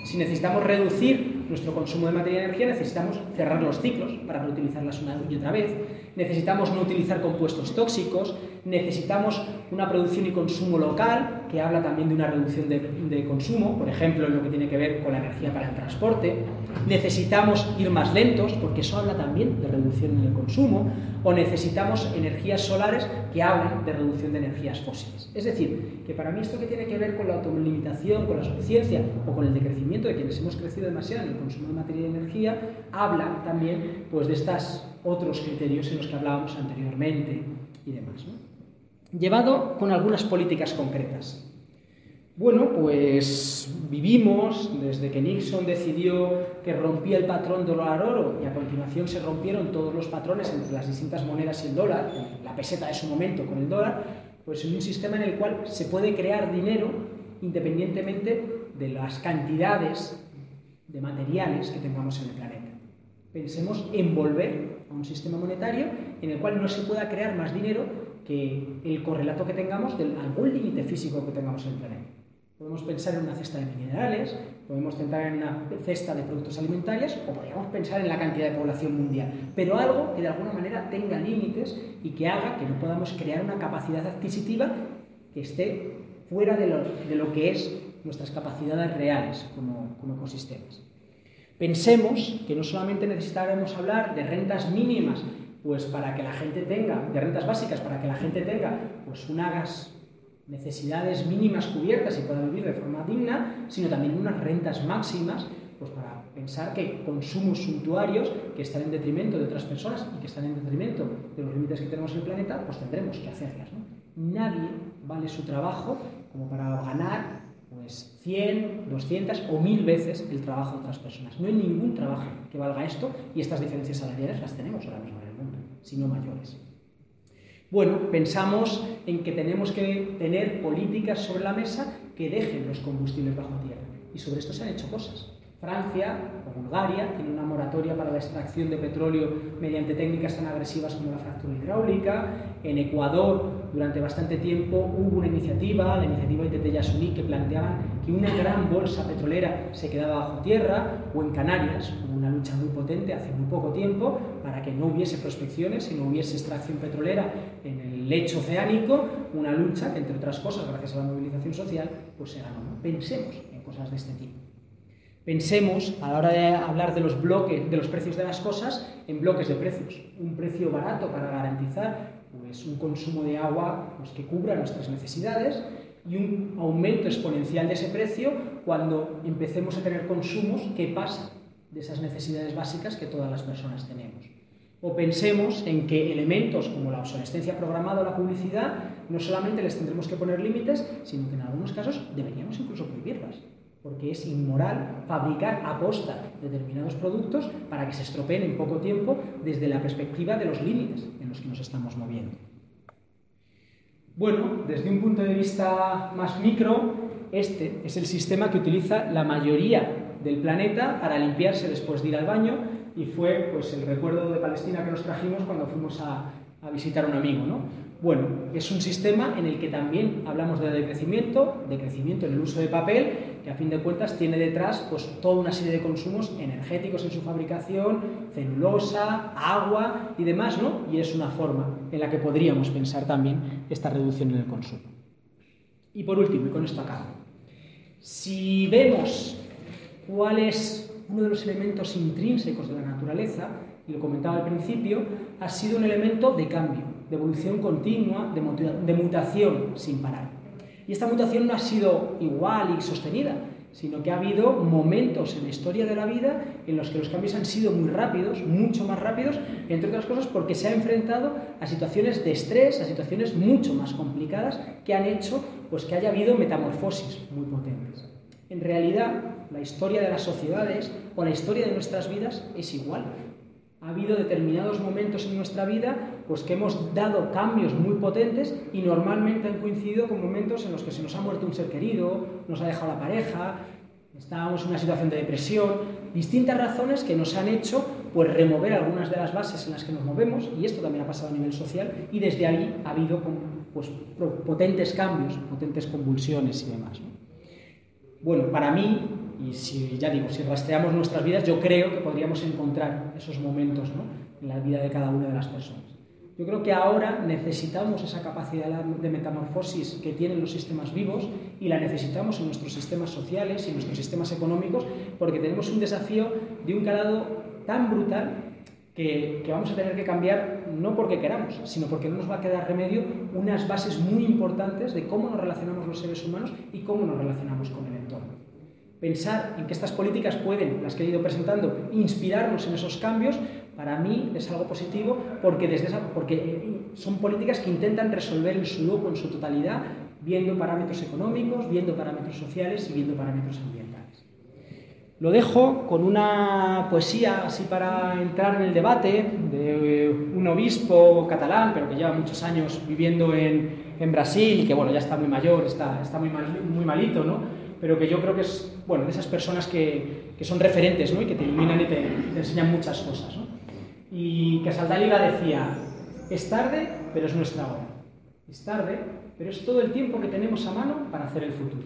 Si necesitamos reducir nuestro consumo de materia y energía, necesitamos cerrar los ciclos para reutilizarlas una y otra vez. Necesitamos no utilizar compuestos tóxicos. Necesitamos una producción y consumo local, que habla también de una reducción de, consumo, por ejemplo, en lo que tiene que ver con la energía para el transporte. Necesitamos ir más lentos, porque eso habla también de reducción en el consumo. O necesitamos energías solares que hablan de reducción de energías fósiles. Es decir, que para mí esto que tiene que ver con la autolimitación, con la suficiencia o con el decrecimiento de quienes hemos crecido demasiado en el consumo de materia y energía, habla también pues, de estos otros criterios en los que hablábamos anteriormente y demás. ¿no? Llevado con algunas políticas concretas. Bueno, pues vivimos desde que Nixon decidió que rompía el patrón dólar-oro y a continuación se rompieron todos los patrones entre las distintas monedas y el dólar, la peseta de su momento con el dólar, pues en un sistema en el cual se puede crear dinero independientemente de las cantidades de materiales que tengamos en el planeta. Pensemos en volver a un sistema monetario en el cual no se pueda crear más dinero que el correlato que tengamos de algún límite físico que tengamos en el planeta. Podemos pensar en una cesta de minerales, podemos pensar en una cesta de productos alimentarios o podríamos pensar en la cantidad de población mundial, pero algo que de alguna manera tenga límites y que haga que no podamos crear una capacidad adquisitiva que esté fuera de lo, de lo que es nuestras capacidades reales como, como ecosistemas. Pensemos que no solamente necesitaremos hablar de rentas mínimas pues para que la gente tenga, de rentas básicas, para que la gente tenga pues unas necesidades mínimas cubiertas y pueda vivir de forma digna, sino también unas rentas máximas, pues para pensar que consumos suntuarios que están en detrimento de otras personas y que están en detrimento de los límites que tenemos en el planeta, pues tendremos que hacerlas. ¿no? Nadie vale su trabajo como para ganar pues 100, 200 o 1000 veces el trabajo de otras personas. No hay ningún trabajo que valga esto y estas diferencias salariales las tenemos ahora mismo en el mundo, si no mayores. Bueno, pensamos en que tenemos que tener políticas sobre la mesa que dejen los combustibles bajo tierra. Y sobre esto se han hecho cosas. Francia Bulgaria tienen una moratoria para la extracción de petróleo mediante técnicas tan agresivas como la fractura hidráulica. En Ecuador, durante bastante tiempo, hubo una iniciativa, la iniciativa ITT Yasuní, que planteaban que una gran bolsa petrolera se quedaba bajo tierra. O en Canarias, hubo una lucha muy potente hace muy poco tiempo para que no hubiese prospecciones y no hubiese extracción petrolera en el lecho oceánico. Una lucha que, entre otras cosas, gracias a la movilización social, pues se ganó. Pensemos en cosas de este tipo. Pensemos, a la hora de hablar de los bloques, de los precios de las cosas, en bloques de precios. Un precio barato para garantizar pues, un consumo de agua pues, que cubra nuestras necesidades y un aumento exponencial de ese precio cuando empecemos a tener consumos que pasan de esas necesidades básicas que todas las personas tenemos. O pensemos en que elementos como la obsolescencia programada o la publicidad no solamente les tendremos que poner límites, sino que en algunos casos deberíamos incluso prohibirlas porque es inmoral fabricar a posta determinados productos para que se estropeen en poco tiempo desde la perspectiva de los límites en los que nos estamos moviendo. Bueno, desde un punto de vista más micro, este es el sistema que utiliza la mayoría del planeta para limpiarse después de ir al baño y fue pues, el recuerdo de Palestina que nos trajimos cuando fuimos a, a visitar a un amigo. ¿no? Bueno, es un sistema en el que también hablamos de decrecimiento, de crecimiento en el uso de papel, que a fin de cuentas tiene detrás pues, toda una serie de consumos energéticos en su fabricación, celulosa, agua y demás, ¿no? Y es una forma en la que podríamos pensar también esta reducción en el consumo. Y por último, y con esto acabo, si vemos cuál es uno de los elementos intrínsecos de la naturaleza, y lo comentaba al principio, ha sido un elemento de cambio de evolución continua, de, mutación sin parar. Y esta mutación no ha sido igual y sostenida, sino que ha habido momentos en la historia de la vida en los que los cambios han sido muy rápidos, mucho más rápidos, entre otras cosas porque se ha enfrentado a situaciones de estrés, a situaciones mucho más complicadas que han hecho pues, que haya habido metamorfosis muy potentes. En realidad, la historia de las sociedades o la historia de nuestras vidas es igual ha habido determinados momentos en nuestra vida pues que hemos dado cambios muy potentes y normalmente han coincidido con momentos en los que se nos ha muerto un ser querido, nos ha dejado la pareja, Estábamos en una situación de depresión, distintas razones que nos han hecho pues, remover algunas de las bases en las que nos movemos, y esto también ha pasado a nivel social, y desde ahí ha habido pues, potentes cambios, potentes convulsiones y demás. Bueno, para mí, y si ya digo, si rastreamos nuestras vidas, yo creo que podríamos encontrar esos momentos en la vida de cada una de las personas. Yo creo que ahora necesitamos esa capacidad de metamorfosis que tienen los sistemas vivos y la necesitamos en nuestros sistemas sociales y en nuestros sistemas económicos porque tenemos un desafío de un calado tan brutal que, vamos a tener que cambiar no porque queramos, sino porque no nos va a quedar remedio unas bases muy importantes de cómo nos relacionamos los seres humanos y cómo nos relacionamos con el entorno. Pensar en que estas políticas pueden, las que he ido presentando, inspirarnos en esos cambios, para mí es algo positivo porque, desde porque eh, son políticas que intentan resolver el sudoku en su totalidad, viendo parámetros económicos, viendo parámetros sociales y viendo parámetros ambientales. Lo dejo con una poesía así para entrar en el debate de un obispo catalán, pero que lleva muchos años viviendo en, en Brasil que bueno, ya está muy mayor, está, está muy, muy malito, ¿no? Pero que yo creo que es bueno, de esas personas que, que son referentes ¿no? y que te iluminan y te, te enseñan muchas cosas. ¿no? y que Saldaliga decía, es tarde, pero es nuestra hora. Es tarde, pero es todo el tiempo que tenemos a mano para hacer el futuro.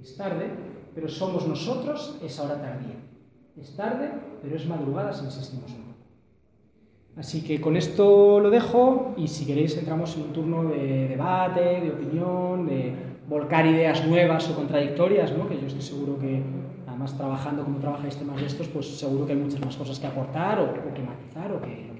Es tarde, pero somos nosotros esa hora tardía. Es tarde, pero es madrugada si insistimos un. Así que con esto lo dejo y si queréis entramos en un turno de debate, de opinión, de volcar ideas nuevas o contradictorias, ¿no? que yo estoy seguro que además trabajando como trabajáis temas de estos, pues seguro que hay muchas más cosas que aportar o, o que matizar o que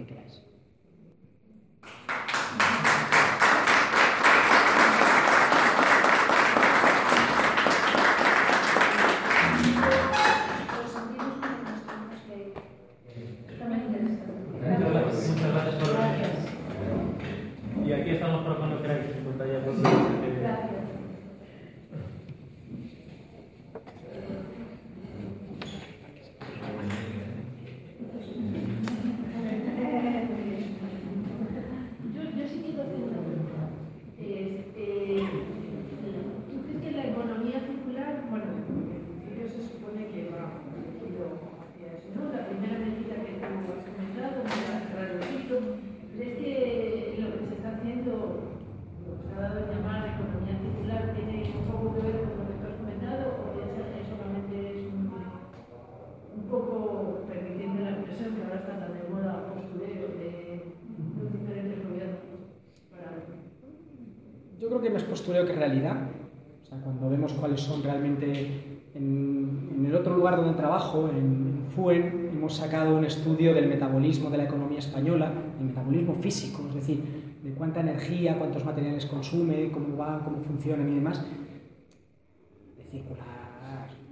lo que queráis. postureo que realidad. O sea, cuando vemos cuáles son realmente... En, el otro lugar donde trabajo, en, FUEN, hemos sacado un estudio del metabolismo de la economía española, el metabolismo físico, es decir, de cuánta energía, cuántos materiales consume, cómo va, cómo funcionan y demás. De circular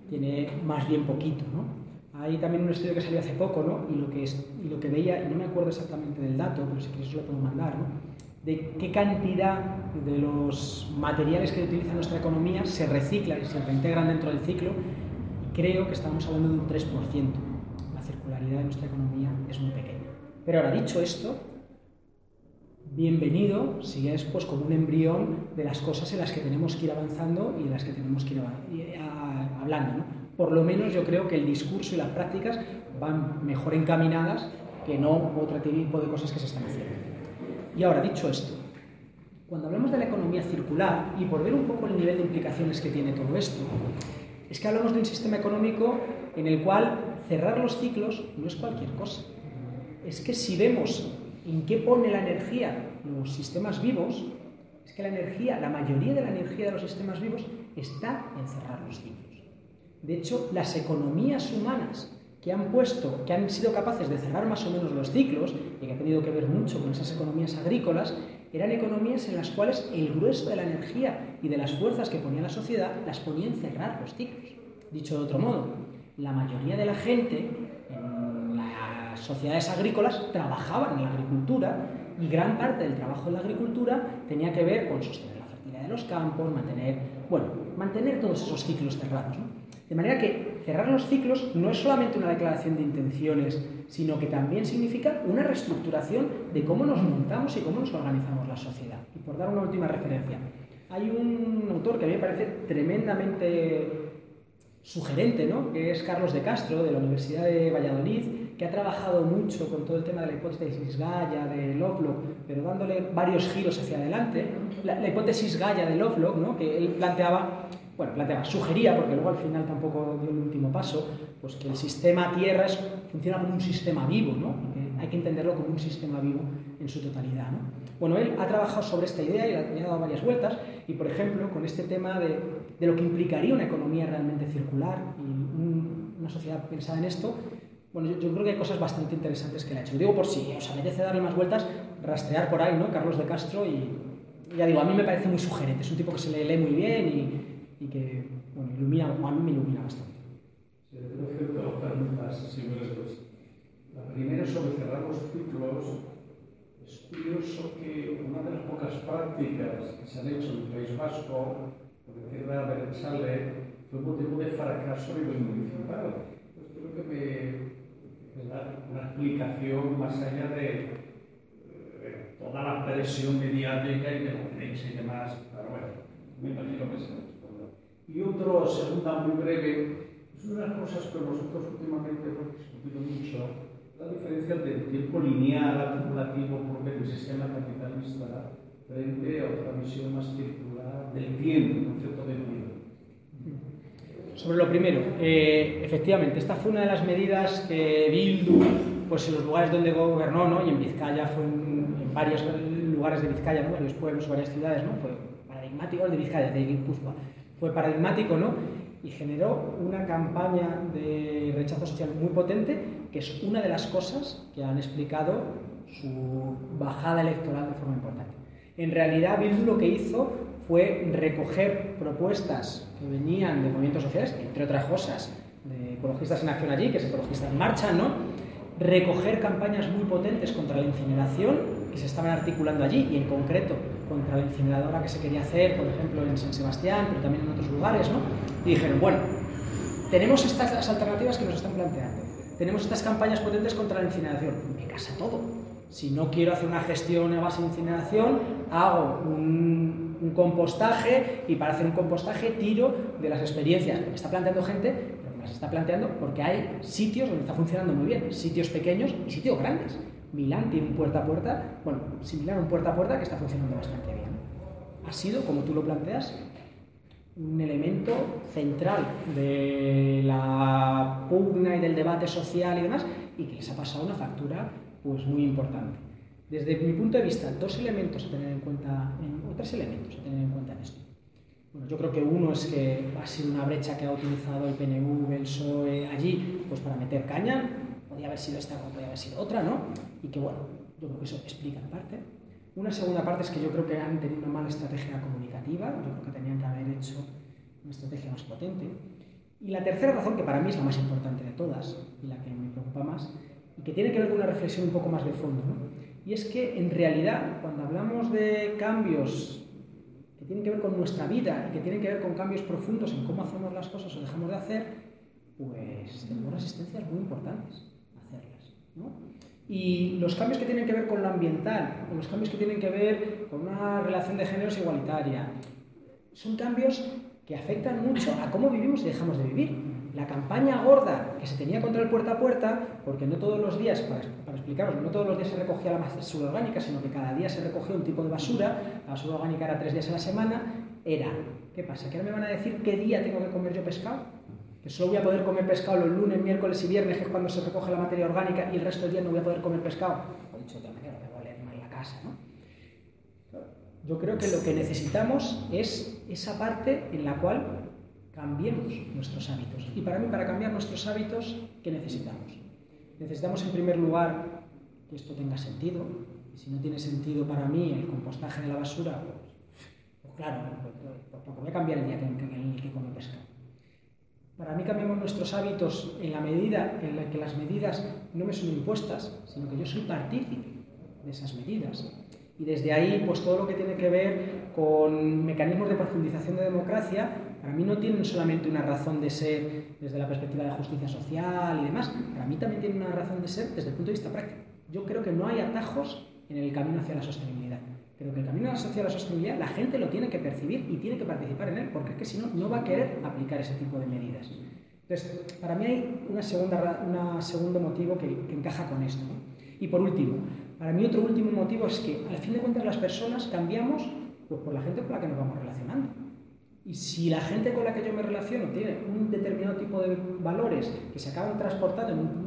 tiene más bien poquito, ¿no? Hay también un estudio que salió hace poco, ¿no? Y lo que, es, y lo que veía, y no me acuerdo exactamente del dato, pero si os lo puedo mandar, ¿no? De qué cantidad de los materiales que utiliza nuestra economía se reciclan y se reintegran dentro del ciclo. creo que estamos hablando de un 3%. La circularidad de nuestra economía es muy pequeña. Pero ahora, dicho esto, bienvenido si es pues, como un embrión de las cosas en las que tenemos que ir avanzando y de las que tenemos que ir hablando. Por lo menos yo creo que el discurso y las prácticas van mejor encaminadas que no otro tipo de cosas que se están haciendo. Y ahora, dicho esto, cuando hablamos de la economía circular, y por ver un poco el nivel de implicaciones que tiene todo esto, es que hablamos de un sistema económico en el cual cerrar los ciclos no es cualquier cosa. Es que si vemos en qué pone la energía los sistemas vivos, es que la energía, la mayoría de la energía de los sistemas vivos está en cerrar los ciclos. De hecho, las economías humanas que han puesto, que han sido capaces de cerrar más o menos los ciclos, y que ha tenido que ver mucho con esas economías agrícolas, eran economías en las cuales el grueso de la energía y de las fuerzas que ponía la sociedad las ponía en cerrar los ciclos. Dicho de otro modo, la mayoría de la gente en las sociedades agrícolas trabajaban en la agricultura y gran parte del trabajo en la agricultura tenía que ver con sostener la fertilidad de los campos, mantener, bueno, mantener todos esos ciclos cerrados. De manera que cerrar los ciclos no es solamente una declaración de intenciones, sino que también significa una reestructuración de cómo nos montamos y cómo nos organizamos la sociedad. Y por dar una última referencia, hay un autor que a mí me parece tremendamente sugerente, ¿no? que es Carlos de Castro, de la Universidad de Valladolid, que ha trabajado mucho con todo el tema de la hipótesis Gaia de Lovelock, pero dándole varios giros hacia adelante. La, hipótesis Gaia de Lovelock, ¿no? que él planteaba, bueno, planteaba, sugería, porque luego al final tampoco dio el último paso, pues que el sistema Tierra funciona como un sistema vivo, ¿no? hay que entenderlo como un sistema vivo en su totalidad. ¿no? Bueno, él ha trabajado sobre esta idea y le ha dado varias vueltas, y por ejemplo, con este tema de, de lo que implicaría una economía realmente circular y una sociedad pensada en esto, bueno, yo, creo que hay cosas bastante interesantes que le ha hecho. Lo digo por si os apetece darle más vueltas, rastrear por ahí, ¿no? Carlos de Castro y, ya digo, a mí me parece muy sugerente, es un tipo que se le lee muy bien y, que, bueno, ilumina, a mí me ilumina bastante. Sí, tengo ciertas preguntas, si me La primera sobre cerrar los ciclos. Es curioso que una de las pocas prácticas que se han hecho en el País Vasco, por decir de Berensale, fue motivo de fracaso a nivel municipal. Pues creo que me una explicación más allá de, toda la presión mediática y de la prensa y demás, pero bueno, me imagino que se Y otro, segunda muy breve, es una de las cosas que nosotros últimamente hemos discutido mucho, la diferencia del tiempo lineal acumulativo por del sistema capitalista frente a otra visión más circular del tiempo, el concepto de tiempo. Sobre lo primero, eh, efectivamente, esta fue una de las medidas que Bildu, pues en los lugares donde gobernó, ¿no? y en Vizcaya, fue en, varios lugares de Vizcaya, ¿no? varios pueblos, varias ciudades, ¿no? fue paradigmático, de Vizcaya, de Guipúzcoa, fue paradigmático, ¿no? y generó una campaña de rechazo social muy potente, que es una de las cosas que han explicado su bajada electoral de forma importante. En realidad, Bildu lo que hizo fue recoger propuestas que venían de movimientos sociales, entre otras cosas, de ecologistas en acción allí, que es ecologistas en marcha, ¿no? Recoger campañas muy potentes contra la incineración que se estaban articulando allí y en concreto contra la incineradora que se quería hacer, por ejemplo, en San Sebastián, pero también en otros lugares, ¿no? Dijeron, bueno, tenemos estas alternativas que nos están planteando, tenemos estas campañas potentes contra la incineración, me casa todo. Si no quiero hacer una gestión a base de incineración, hago un un compostaje y para hacer un compostaje tiro de las experiencias que me está planteando gente, pero me las está planteando porque hay sitios donde está funcionando muy bien, sitios pequeños y sitios grandes. Milán tiene un puerta a puerta, bueno, similar a un puerta a puerta que está funcionando bastante bien. Ha sido, como tú lo planteas, un elemento central de la pugna y del debate social y demás, y que les ha pasado una factura pues muy importante. Desde mi punto de vista, dos elementos a tener en cuenta, o tres elementos a tener en cuenta en esto. Bueno, yo creo que uno es que ha sido una brecha que ha utilizado el PNV, el PSOE allí, pues para meter caña. Podría haber sido esta o podría haber sido otra, ¿no? Y que bueno, yo creo que eso explica en parte. Una segunda parte es que yo creo que han tenido una mala estrategia comunicativa, yo creo que tenían que haber hecho una estrategia más potente. Y la tercera razón, que para mí es la más importante de todas y la que me preocupa más, y que tiene que ver con una reflexión un poco más de fondo, ¿no? Y es que en realidad, cuando hablamos de cambios que tienen que ver con nuestra vida y que tienen que ver con cambios profundos en cómo hacemos las cosas o dejamos de hacer, pues tenemos resistencias muy importantes hacerlas. Y los cambios que tienen que ver con lo ambiental, o los cambios que tienen que ver con una relación de géneros igualitaria, son cambios que afectan mucho a cómo vivimos y dejamos de vivir la campaña gorda que se tenía contra el puerta a puerta, porque no todos los días, para, explicaros, no todos los días se recogía la basura orgánica, sino que cada día se recogía un tipo de basura, la basura orgánica era tres días a la semana, era, ¿qué pasa? ¿Que ahora me van a decir qué día tengo que comer yo pescado? Solo voy a poder comer pescado los lunes, miércoles y viernes, que es cuando se recoge la materia orgánica, y el resto del día no voy a poder comer pescado. He dicho de otra manera, me voy a mal la casa, ¿no? Yo creo que lo que necesitamos es esa parte en la cual cambiemos nuestros hábitos. Y para mí, para cambiar nuestros hábitos, ¿qué necesitamos? Necesitamos, en primer lugar, que esto tenga sentido. Y si no tiene sentido para mí el compostaje de la basura, pues, pues claro, pues, pues, voy a cambiar el día en el que come pesca. Para mí cambiamos nuestros hábitos en la medida en la que las medidas no me son impuestas, sino que yo soy partícipe de esas medidas. Y desde ahí, pues todo lo que tiene que ver con mecanismos de profundización de democracia, para mí no tienen solamente una razón de ser desde la perspectiva de justicia social y demás, para mí también tienen una razón de ser desde el punto de vista práctico. Yo creo que no hay atajos en el camino hacia la sostenibilidad. Pero que el camino hacia la sostenibilidad la gente lo tiene que percibir y tiene que participar en él, porque es que si no, no va a querer aplicar ese tipo de medidas. Entonces, para mí hay un una segundo motivo que, encaja con esto. Y por último, para mí otro último motivo es que al fin de cuentas las personas cambiamos pues, por la gente con la que nos vamos relacionando. Y si la gente con la que yo me relaciono tiene un determinado tipo de valores que se acaban transportando en un,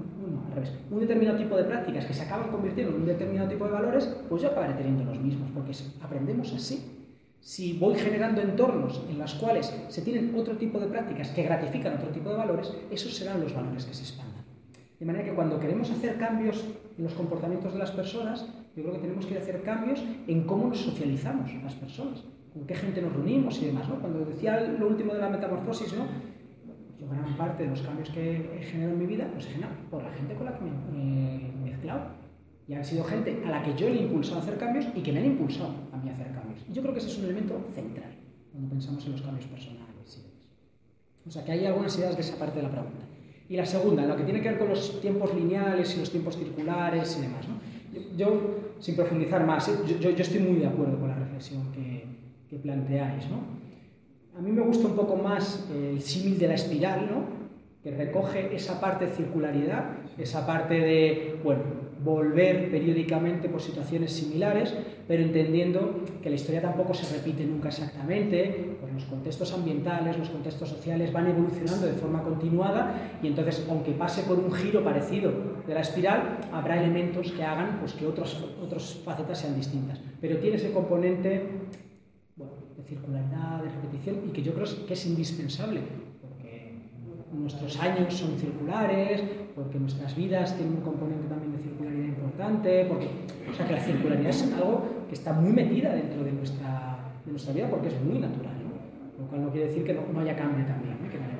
un determinado tipo de prácticas que se acaban convirtiendo en un determinado tipo de valores, pues yo acabaré teniendo los mismos, porque aprendemos así. Si voy generando entornos en los cuales se tienen otro tipo de prácticas que gratifican otro tipo de valores, esos serán los valores que se expandan. De manera que cuando queremos hacer cambios en los comportamientos de las personas, yo creo que tenemos que hacer cambios en cómo nos socializamos las personas, con qué gente nos reunimos y demás. ¿no? Cuando decía lo último de la metamorfosis, ¿no? Yo gran parte de los cambios que he generado en mi vida los he generado por la gente con la que me he mezclado. Y han sido gente a la que yo le he impulsado a hacer cambios y que me han impulsado a mí a hacer cambios. Y yo creo que ese es un elemento central cuando pensamos en los cambios personales. O sea, que hay algunas ideas de esa parte de la pregunta. Y la segunda, lo que tiene que ver con los tiempos lineales y los tiempos circulares y demás. ¿no? Yo, sin profundizar más, ¿eh? yo, yo, estoy muy de acuerdo con la reflexión que, que planteáis. ¿no? A mí me gusta un poco más el símil de la espiral, ¿no? que recoge esa parte de circularidad, esa parte de, bueno, volver periódicamente por situaciones similares, pero entendiendo que la historia tampoco se repite nunca exactamente, pues los contextos ambientales, los contextos sociales van evolucionando de forma continuada y entonces, aunque pase por un giro parecido de la espiral, habrá elementos que hagan pues, que otras otras facetas sean distintas. Pero tiene ese componente circularidad, de repetición y que yo creo que es indispensable, porque nuestros años son circulares, porque nuestras vidas tienen un componente también de circularidad importante, porque, o sea que la circularidad es algo que está muy metida dentro de nuestra, de nuestra vida porque es muy natural, ¿no? lo cual no quiere decir que no, haya cambio también, ¿eh? que no haya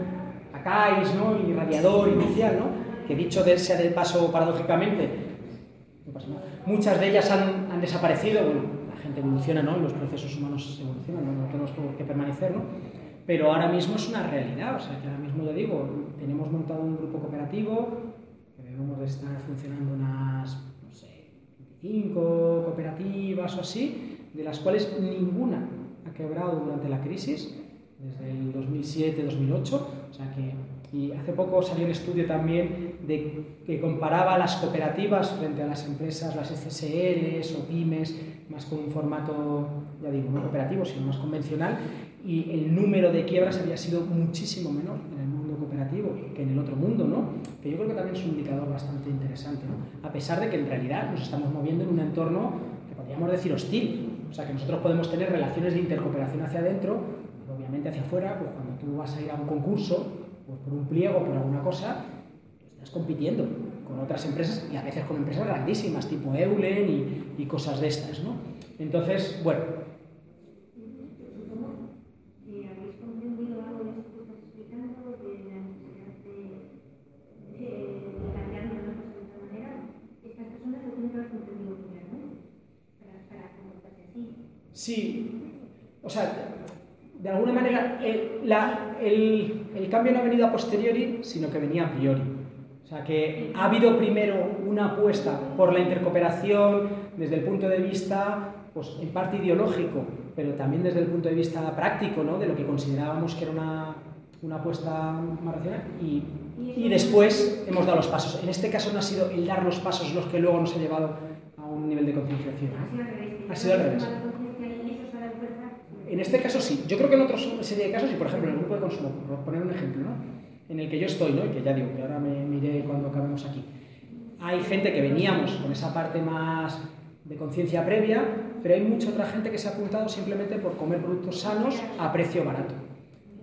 ACAIS, ¿no? Y radiador inicial, ¿no? Que dicho de, sea de paso paradójicamente, muchas de ellas han, han desaparecido, bueno, la gente evoluciona, ¿no? Los procesos humanos evolucionan, no, tenemos que permanecer, ¿no? Pero ahora mismo es una realidad, o sea, que ahora mismo le digo, tenemos montado un grupo cooperativo, debemos de estar funcionando unas, no sé, 25 cooperativas o así, de las cuales ninguna ha quebrado durante la crisis, desde el 2007-2008, o sea que y hace poco salió un estudio también de, que comparaba las cooperativas frente a las empresas, las SSLs o pymes, más con un formato, ya digo, no cooperativo, sino más convencional, y el número de quiebras había sido muchísimo menor en el mundo cooperativo que en el otro mundo, ¿no? que yo creo que también es un indicador bastante interesante, ¿no? a pesar de que en realidad nos estamos moviendo en un entorno que podríamos decir hostil, o sea que nosotros podemos tener relaciones de intercooperación hacia adentro, hacia afuera, pues cuando tú vas a ir a un concurso, pues por un pliego, por alguna cosa, estás compitiendo con otras empresas y a veces con empresas grandísimas, tipo Eulen y, y cosas de estas, ¿no? Entonces, bueno, Sí, o sea, de alguna manera el, el, cambio no ha venido a posteriori, sino que venía a priori. O sea, que ha habido primero una apuesta por la intercooperación desde el punto de vista, pues en parte ideológico, pero también desde el punto de vista práctico, ¿no? de lo que considerábamos que era una, una apuesta más racional, y, y después hemos dado los pasos. En este caso no ha sido el dar los pasos los que luego nos ha llevado a un nivel de concienciación. Ha sido al revés. En este caso sí. Yo creo que en otros serie de casos, y por ejemplo en el grupo de consumo, por poner un ejemplo, ¿no? en el que yo estoy, ¿no? y que ya digo que ahora me miré cuando acabemos aquí, hay gente que veníamos con esa parte más de conciencia previa, pero hay mucha otra gente que se ha apuntado simplemente por comer productos sanos a precio barato.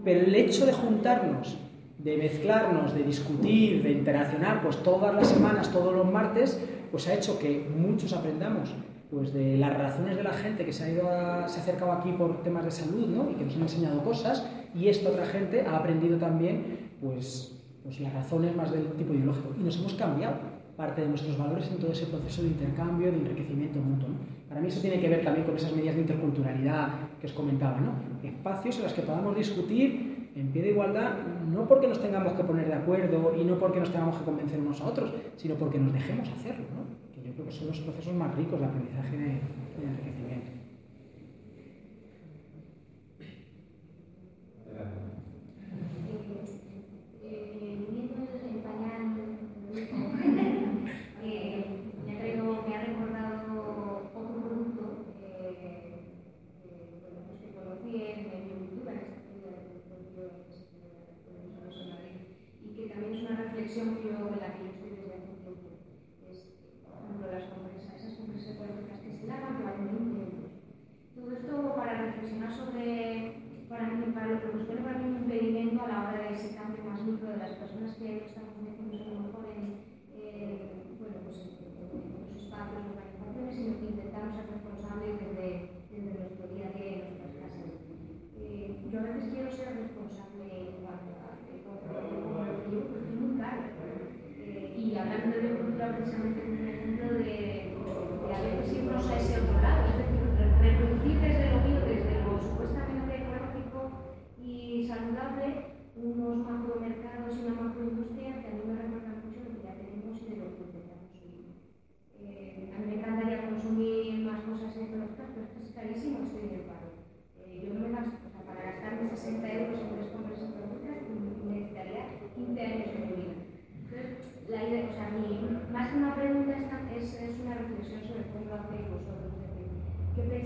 Pero el hecho de juntarnos, de mezclarnos, de discutir, de interaccionar, pues todas las semanas, todos los martes, pues ha hecho que muchos aprendamos pues de las razones de la gente que se ha ido se ha acercado aquí por temas de salud ¿no? y que nos han enseñado cosas y esta otra gente ha aprendido también pues, pues las razones más del tipo ideológico y nos hemos cambiado parte de nuestros valores en todo ese proceso de intercambio, de enriquecimiento mutuo. Para mí eso tiene que ver también con esas medidas de interculturalidad que os comentaba, ¿no? espacios en los que podamos discutir en pie de igualdad, no porque nos tengamos que poner de acuerdo y no porque nos tengamos que convencer unos a otros, sino porque nos dejemos hacerlo. ¿no? Creo que son los procesos más ricos de aprendizaje de, de enriquecimiento.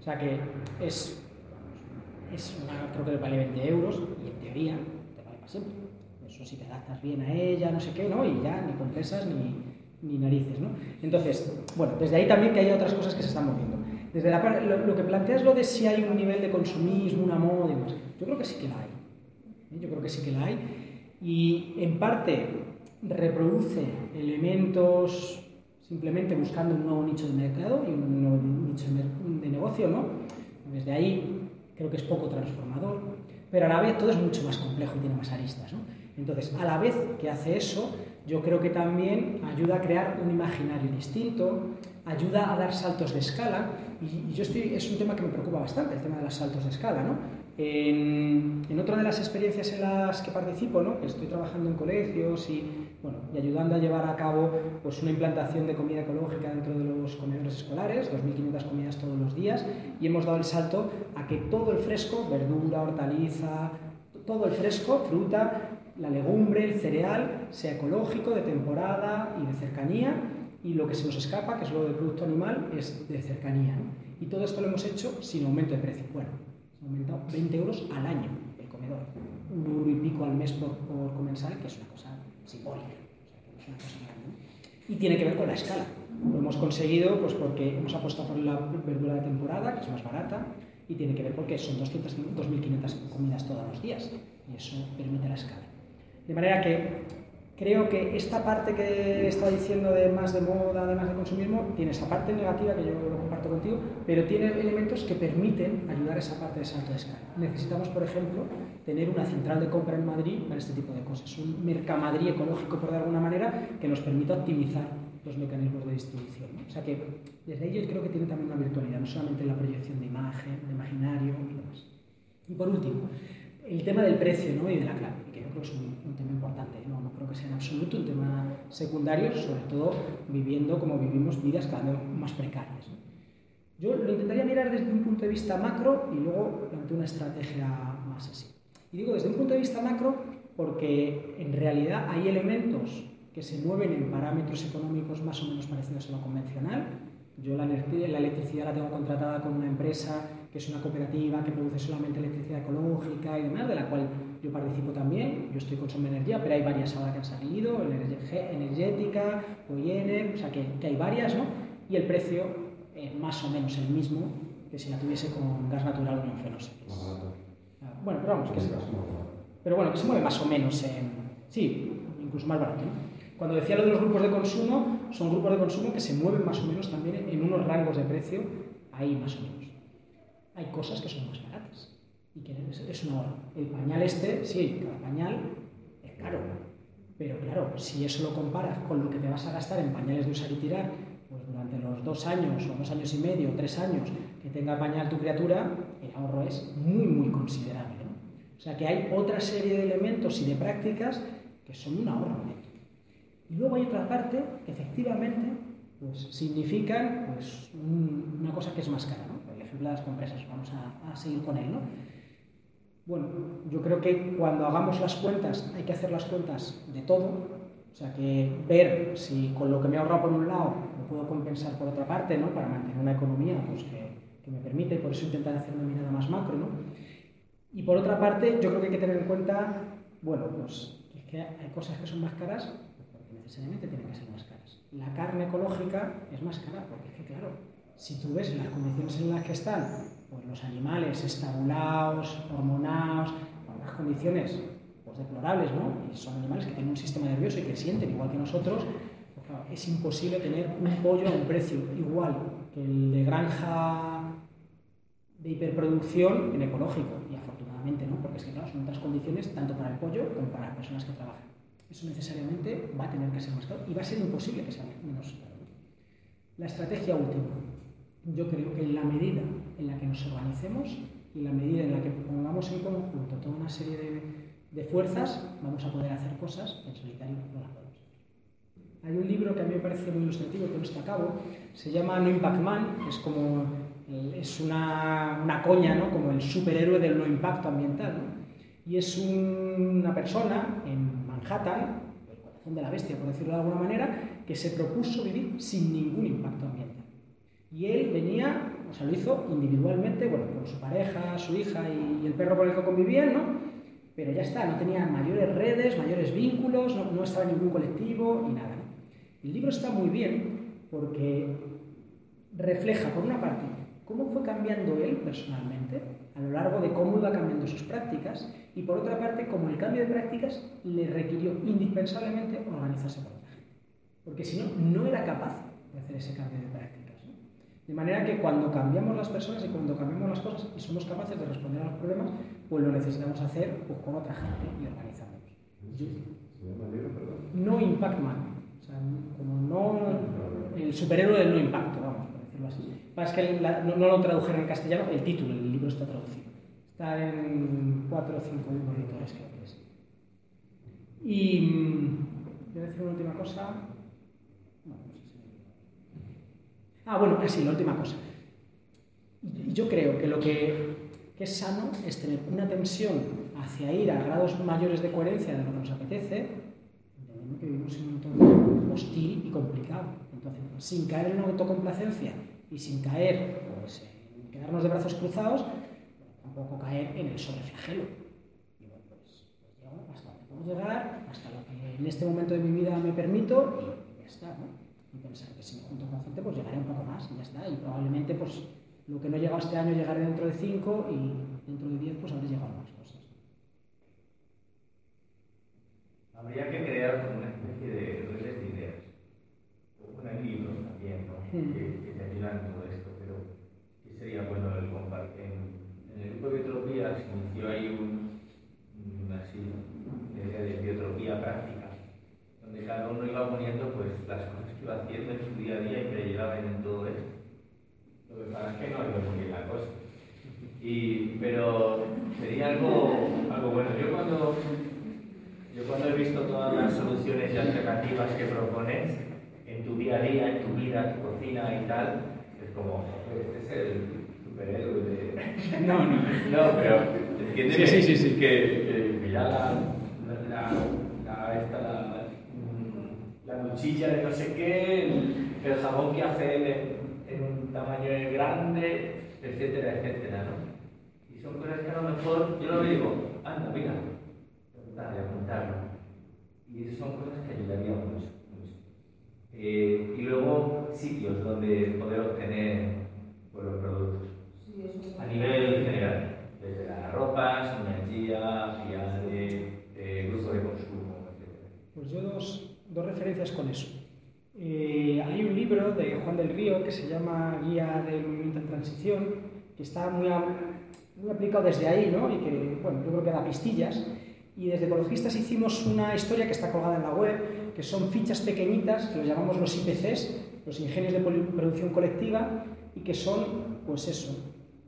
o sea que es, es una, creo que vale 20 euros y en teoría te vale para siempre. Eso si te adaptas bien a ella, no sé qué, ¿no? Y ya ni compresas ni, ni narices, ¿no? Entonces, bueno, desde ahí también que hay otras cosas que se están moviendo. Desde la parte, lo, que planteas lo de si hay un nivel de consumismo, una moda y demás, yo creo que sí que la hay. ¿eh? Yo creo que sí que la hay. Y en parte reproduce elementos simplemente buscando un nuevo nicho de mercado y un nuevo nicho de negocio, ¿no? Desde ahí creo que es poco transformador, pero a la vez todo es mucho más complejo y tiene más aristas, ¿no? Entonces, a la vez que hace eso, yo creo que también ayuda a crear un imaginario distinto, ayuda a dar saltos de escala, y, yo estoy, es un tema que me preocupa bastante, el tema de los saltos de escala, ¿no? En, otra de las experiencias en las que participo, ¿no? estoy trabajando en colegios y, bueno, y ayudando a llevar a cabo pues, una implantación de comida ecológica dentro de los comedores escolares, 2.500 comidas todos los días, y hemos dado el salto a que todo el fresco, verdura, hortaliza, todo el fresco, fruta, la legumbre, el cereal, sea ecológico, de temporada y de cercanía, y lo que se nos escapa, que es lo del producto animal, es de cercanía. Y todo esto lo hemos hecho sin aumento de precio. Bueno, ha aumentado 20 euros al año el comedor. Un euro y pico al mes por, comensal, que es una cosa simbólica. Y tiene que ver con la escala. Lo hemos conseguido pues, porque hemos apostado por la verdura de temporada, que es más barata, y tiene que ver porque son 2.500 comidas todos los días. Y eso permite la escala. De manera que creo que esta parte que está diciendo de más de moda, de más de consumismo, tiene esa parte negativa que yo lo comparto contigo, pero tiene elementos que permiten ayudar a esa parte de salto de escala. Necesitamos, por ejemplo, tener una central de compra en Madrid para este tipo de cosas, un mercamadrid ecológico, por de alguna manera, que nos permita optimizar los mecanismos de distribución. O sea que desde yo creo que tiene también una virtualidad, no solamente la proyección de imagen, de imaginario y demás. Y por último, el tema del precio ¿no? y de la clave, que yo creo que es un, tema importante, sea en absoluto un tema secundario, sobre todo viviendo como vivimos vidas cada vez más precarias. Yo lo intentaría mirar desde un punto de vista macro y luego plantear una estrategia más así. Y digo desde un punto de vista macro porque en realidad hay elementos que se mueven en parámetros económicos más o menos parecidos a lo convencional. Yo la, la electricidad la tengo contratada con una empresa que es una cooperativa que produce solamente electricidad ecológica y demás, de la cual yo participo también. Yo estoy con Som Energía, pero hay varias ahora que han salido, Energética, Oyener, o sea que, que, hay varias, ¿no? Y el precio es más o menos el mismo que si la tuviese con gas natural o en Bueno, pero vamos, que se, pero bueno, que se mueve más o menos en... Sí, incluso más barato, ¿no? Cuando decía lo de los grupos de consumo, son grupos de consumo que se mueven más o menos también en unos rangos de precio ahí más o menos. Hay cosas que son más baratas y que es una hora. El pañal este, sí, cada pañal es caro, pero claro, si eso lo comparas con lo que te vas a gastar en pañales de usar y tirar, pues durante los dos años o dos años y medio o tres años que tenga pañal tu criatura, el ahorro es muy, muy considerable. O sea que hay otra serie de elementos y de prácticas que son un ahorro y luego hay otra parte que efectivamente pues, significan pues, una cosa que es más cara. ¿no? El ejemplo las compresas, vamos a, seguir con él. ¿no? Bueno, yo creo que cuando hagamos las cuentas hay que hacer las cuentas de todo, o sea que ver si con lo que me he ahorrado por un lado lo puedo compensar por otra parte, ¿no? Para mantener una economía pues, que, que me permite, por eso intentar hacer una mirada más macro, ¿no? Y por otra parte, yo creo que hay que tener en cuenta, bueno, pues es que hay cosas que son más caras necesariamente tienen que ser más caras. La carne ecológica es más cara porque es que, claro, si tú ves las condiciones en las que están pues, los animales estabulados, hormonados, en unas condiciones pues, deplorables, ¿no? Y son animales que tienen un sistema nervioso y que sienten igual que nosotros, pues, claro, es imposible tener un pollo a un precio igual que el de granja de hiperproducción en ecológico. Y afortunadamente, ¿no? Porque es que, claro, son otras condiciones tanto para el pollo como para las personas que trabajan eso necesariamente va a tener que ser más caro y va a ser imposible que sea menos caro. La estrategia última. Yo creo que en la medida en la que nos organicemos y en la medida en la que pongamos en conjunto toda una serie de, de fuerzas, vamos a poder hacer cosas que en solitario no las podemos hacer. Hay un libro que a mí me parece muy ilustrativo, que no está a cabo, se llama No Impact Man, es como es una, una coña, ¿no? como el superhéroe del no impacto ambiental. ¿no? Y es una persona en Manhattan, el corazón de la bestia, por decirlo de alguna manera, que se propuso vivir sin ningún impacto ambiental. Y él venía, o sea, lo hizo individualmente, bueno, con su pareja, su hija y, el perro con el que convivían, ¿no? Pero ya está, no tenía mayores redes, mayores vínculos, no, estaba en ningún colectivo y nada. El libro está muy bien porque refleja, por una parte, cómo fue cambiando él personalmente a lo largo de cómo iba cambiando sus prácticas y por otra parte, como el cambio de prácticas le requirió indispensablemente organizarse con otra gente. Porque si no, no era capaz de hacer ese cambio de prácticas. De manera que cuando cambiamos las personas y cuando cambiamos las cosas y somos capaces de responder a los problemas, pues lo necesitamos hacer pues, con otra gente y organizándonos. No Impact Man. O sea, como no el superhéroe del no impacto, vamos, por decirlo así. Que no, no, lo tradujeron en castellano, el título, el libro está traducido. Está en cuatro o cinco editores, creo que es. Y mm, voy a decir una última cosa. Ah, bueno, sí, la última cosa. Yo creo que lo que, es sano es tener una tensión hacia ir a grados mayores de coherencia de lo que nos apetece, que vivimos en un entorno hostil y complicado. Entonces, sin caer en una autocomplacencia y sin caer, pues, en quedarnos de brazos cruzados, tampoco caer en el sobreflagelo. Y bueno, pues, pues hasta donde puedo llegar, hasta lo que en este momento de mi vida me permito y ya está, ¿no? Y pensar que si me junto con gente, pues llegaré un poco más y ya está. Y probablemente, pues, lo que no he llegado este año llegaré dentro de cinco y dentro de diez, pues habré llegado más cosas. Habría que crear como una especie de redes de ideas. O poner libros también, ¿no? Hmm. Que, que te ayudan en todo esto, pero que sería bueno el compartir en el grupo de biotropía se inició ahí un, así, una idea de biotropía práctica, donde cada uno iba poniendo pues, las cosas que iba haciendo en su día a día y que le llevaban en todo esto. Lo que pasa es que no iba muy bien la cosa. Y, pero sería algo, algo bueno. Yo cuando, yo cuando he visto todas las soluciones y alternativas que propones en tu día a día, en tu vida, tu cocina y tal, es como, este es el no, no. [laughs] No, pero entiéndeme sí, sí, sí, que, que, ya la, pastilla de no sé qué, el, jabón que hace en, un tamaño grande, etcétera, etcétera, ¿no? Y son cosas que a lo mejor yo lo digo, anda, mira, apuntarle, apuntarlo. Y son cosas que ayudarían mucho. mucho. Eh, y luego sitios donde poder obtener pues, los productos. a nivel general, desde las ropas, energía, eh, grupo de consumo, etc. Pues yo dos, dos referencias con eso. Eh, hay un libro de Juan del Río que se llama Guía del Movimiento en Transición, que está muy, muy aplicado desde ahí, ¿no? Y que, bueno, yo creo que da pistillas. Y desde Ecologistas hicimos una historia que está colgada en la web, que son fichas pequeñitas, que los llamamos los IPCs, los ingenios de producción colectiva, y que son, pues eso,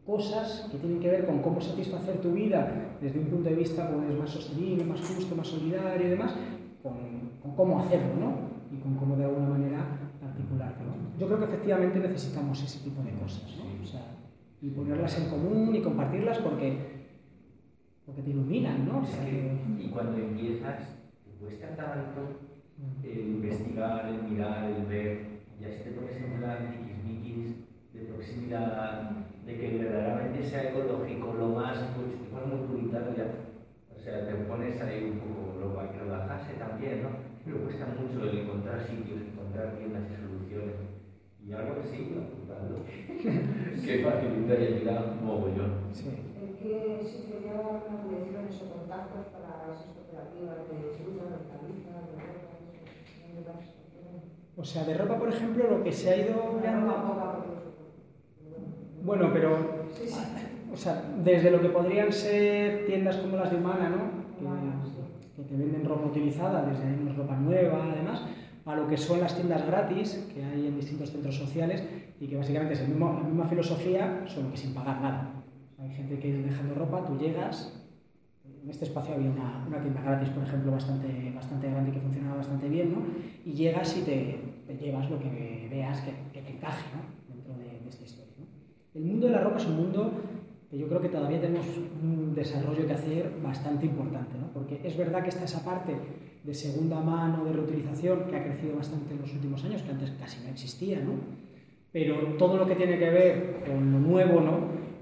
cosas que tienen que ver con cómo satisfacer tu vida desde un punto de vista pues, más sostenible, más justo, más solidario y demás, con, cómo hacerlo, ¿no? Y con cómo de alguna manera articularte, Yo creo que efectivamente necesitamos ese tipo de cosas, ¿no? O sea, y ponerlas en común y compartirlas porque, porque te iluminan, ¿no? Y cuando empiezas, te cuesta tanto el investigar, el mirar, el ver, ya si te pones en plan de proximidad, de que verdaderamente sea ecológico, lo más, pues, muy puritano ya. O sea, te pones ahí un poco, lo, lo bajarse también, ¿no? Pero cuesta mucho el encontrar sitios, encontrar tiendas y soluciones. Y algo que sí, apuntando, que facilita y ayuda un mogollón. Sí. ¿En qué sitio lleva unas direcciones o contactos para esas cooperativas de fruta, de hortalizas, de ropa? O sea, de ropa, por ejemplo, lo que se ha ido bueno, pero o sea, desde lo que podrían ser tiendas como las de Humana, ¿no? que, te venden ropa utilizada, desde ahí una ropa nueva, además, a lo que son las tiendas gratis que hay en distintos centros sociales y que básicamente es la misma filosofía, solo que sin pagar nada. hay gente que ir dejando ropa, tú llegas, en este espacio había una, una, tienda gratis, por ejemplo, bastante, bastante grande que funcionaba bastante bien, ¿no? Y llegas y te, te llevas lo que veas que, que te encaje, ¿no? El mundo de la ropa es un mundo que yo creo que todavía tenemos un desarrollo que hacer bastante importante, ¿no? porque es verdad que está esa parte de segunda mano, de reutilización, que ha crecido bastante en los últimos años, que antes casi no existía, ¿no? pero todo lo que tiene que ver con lo nuevo, ¿no?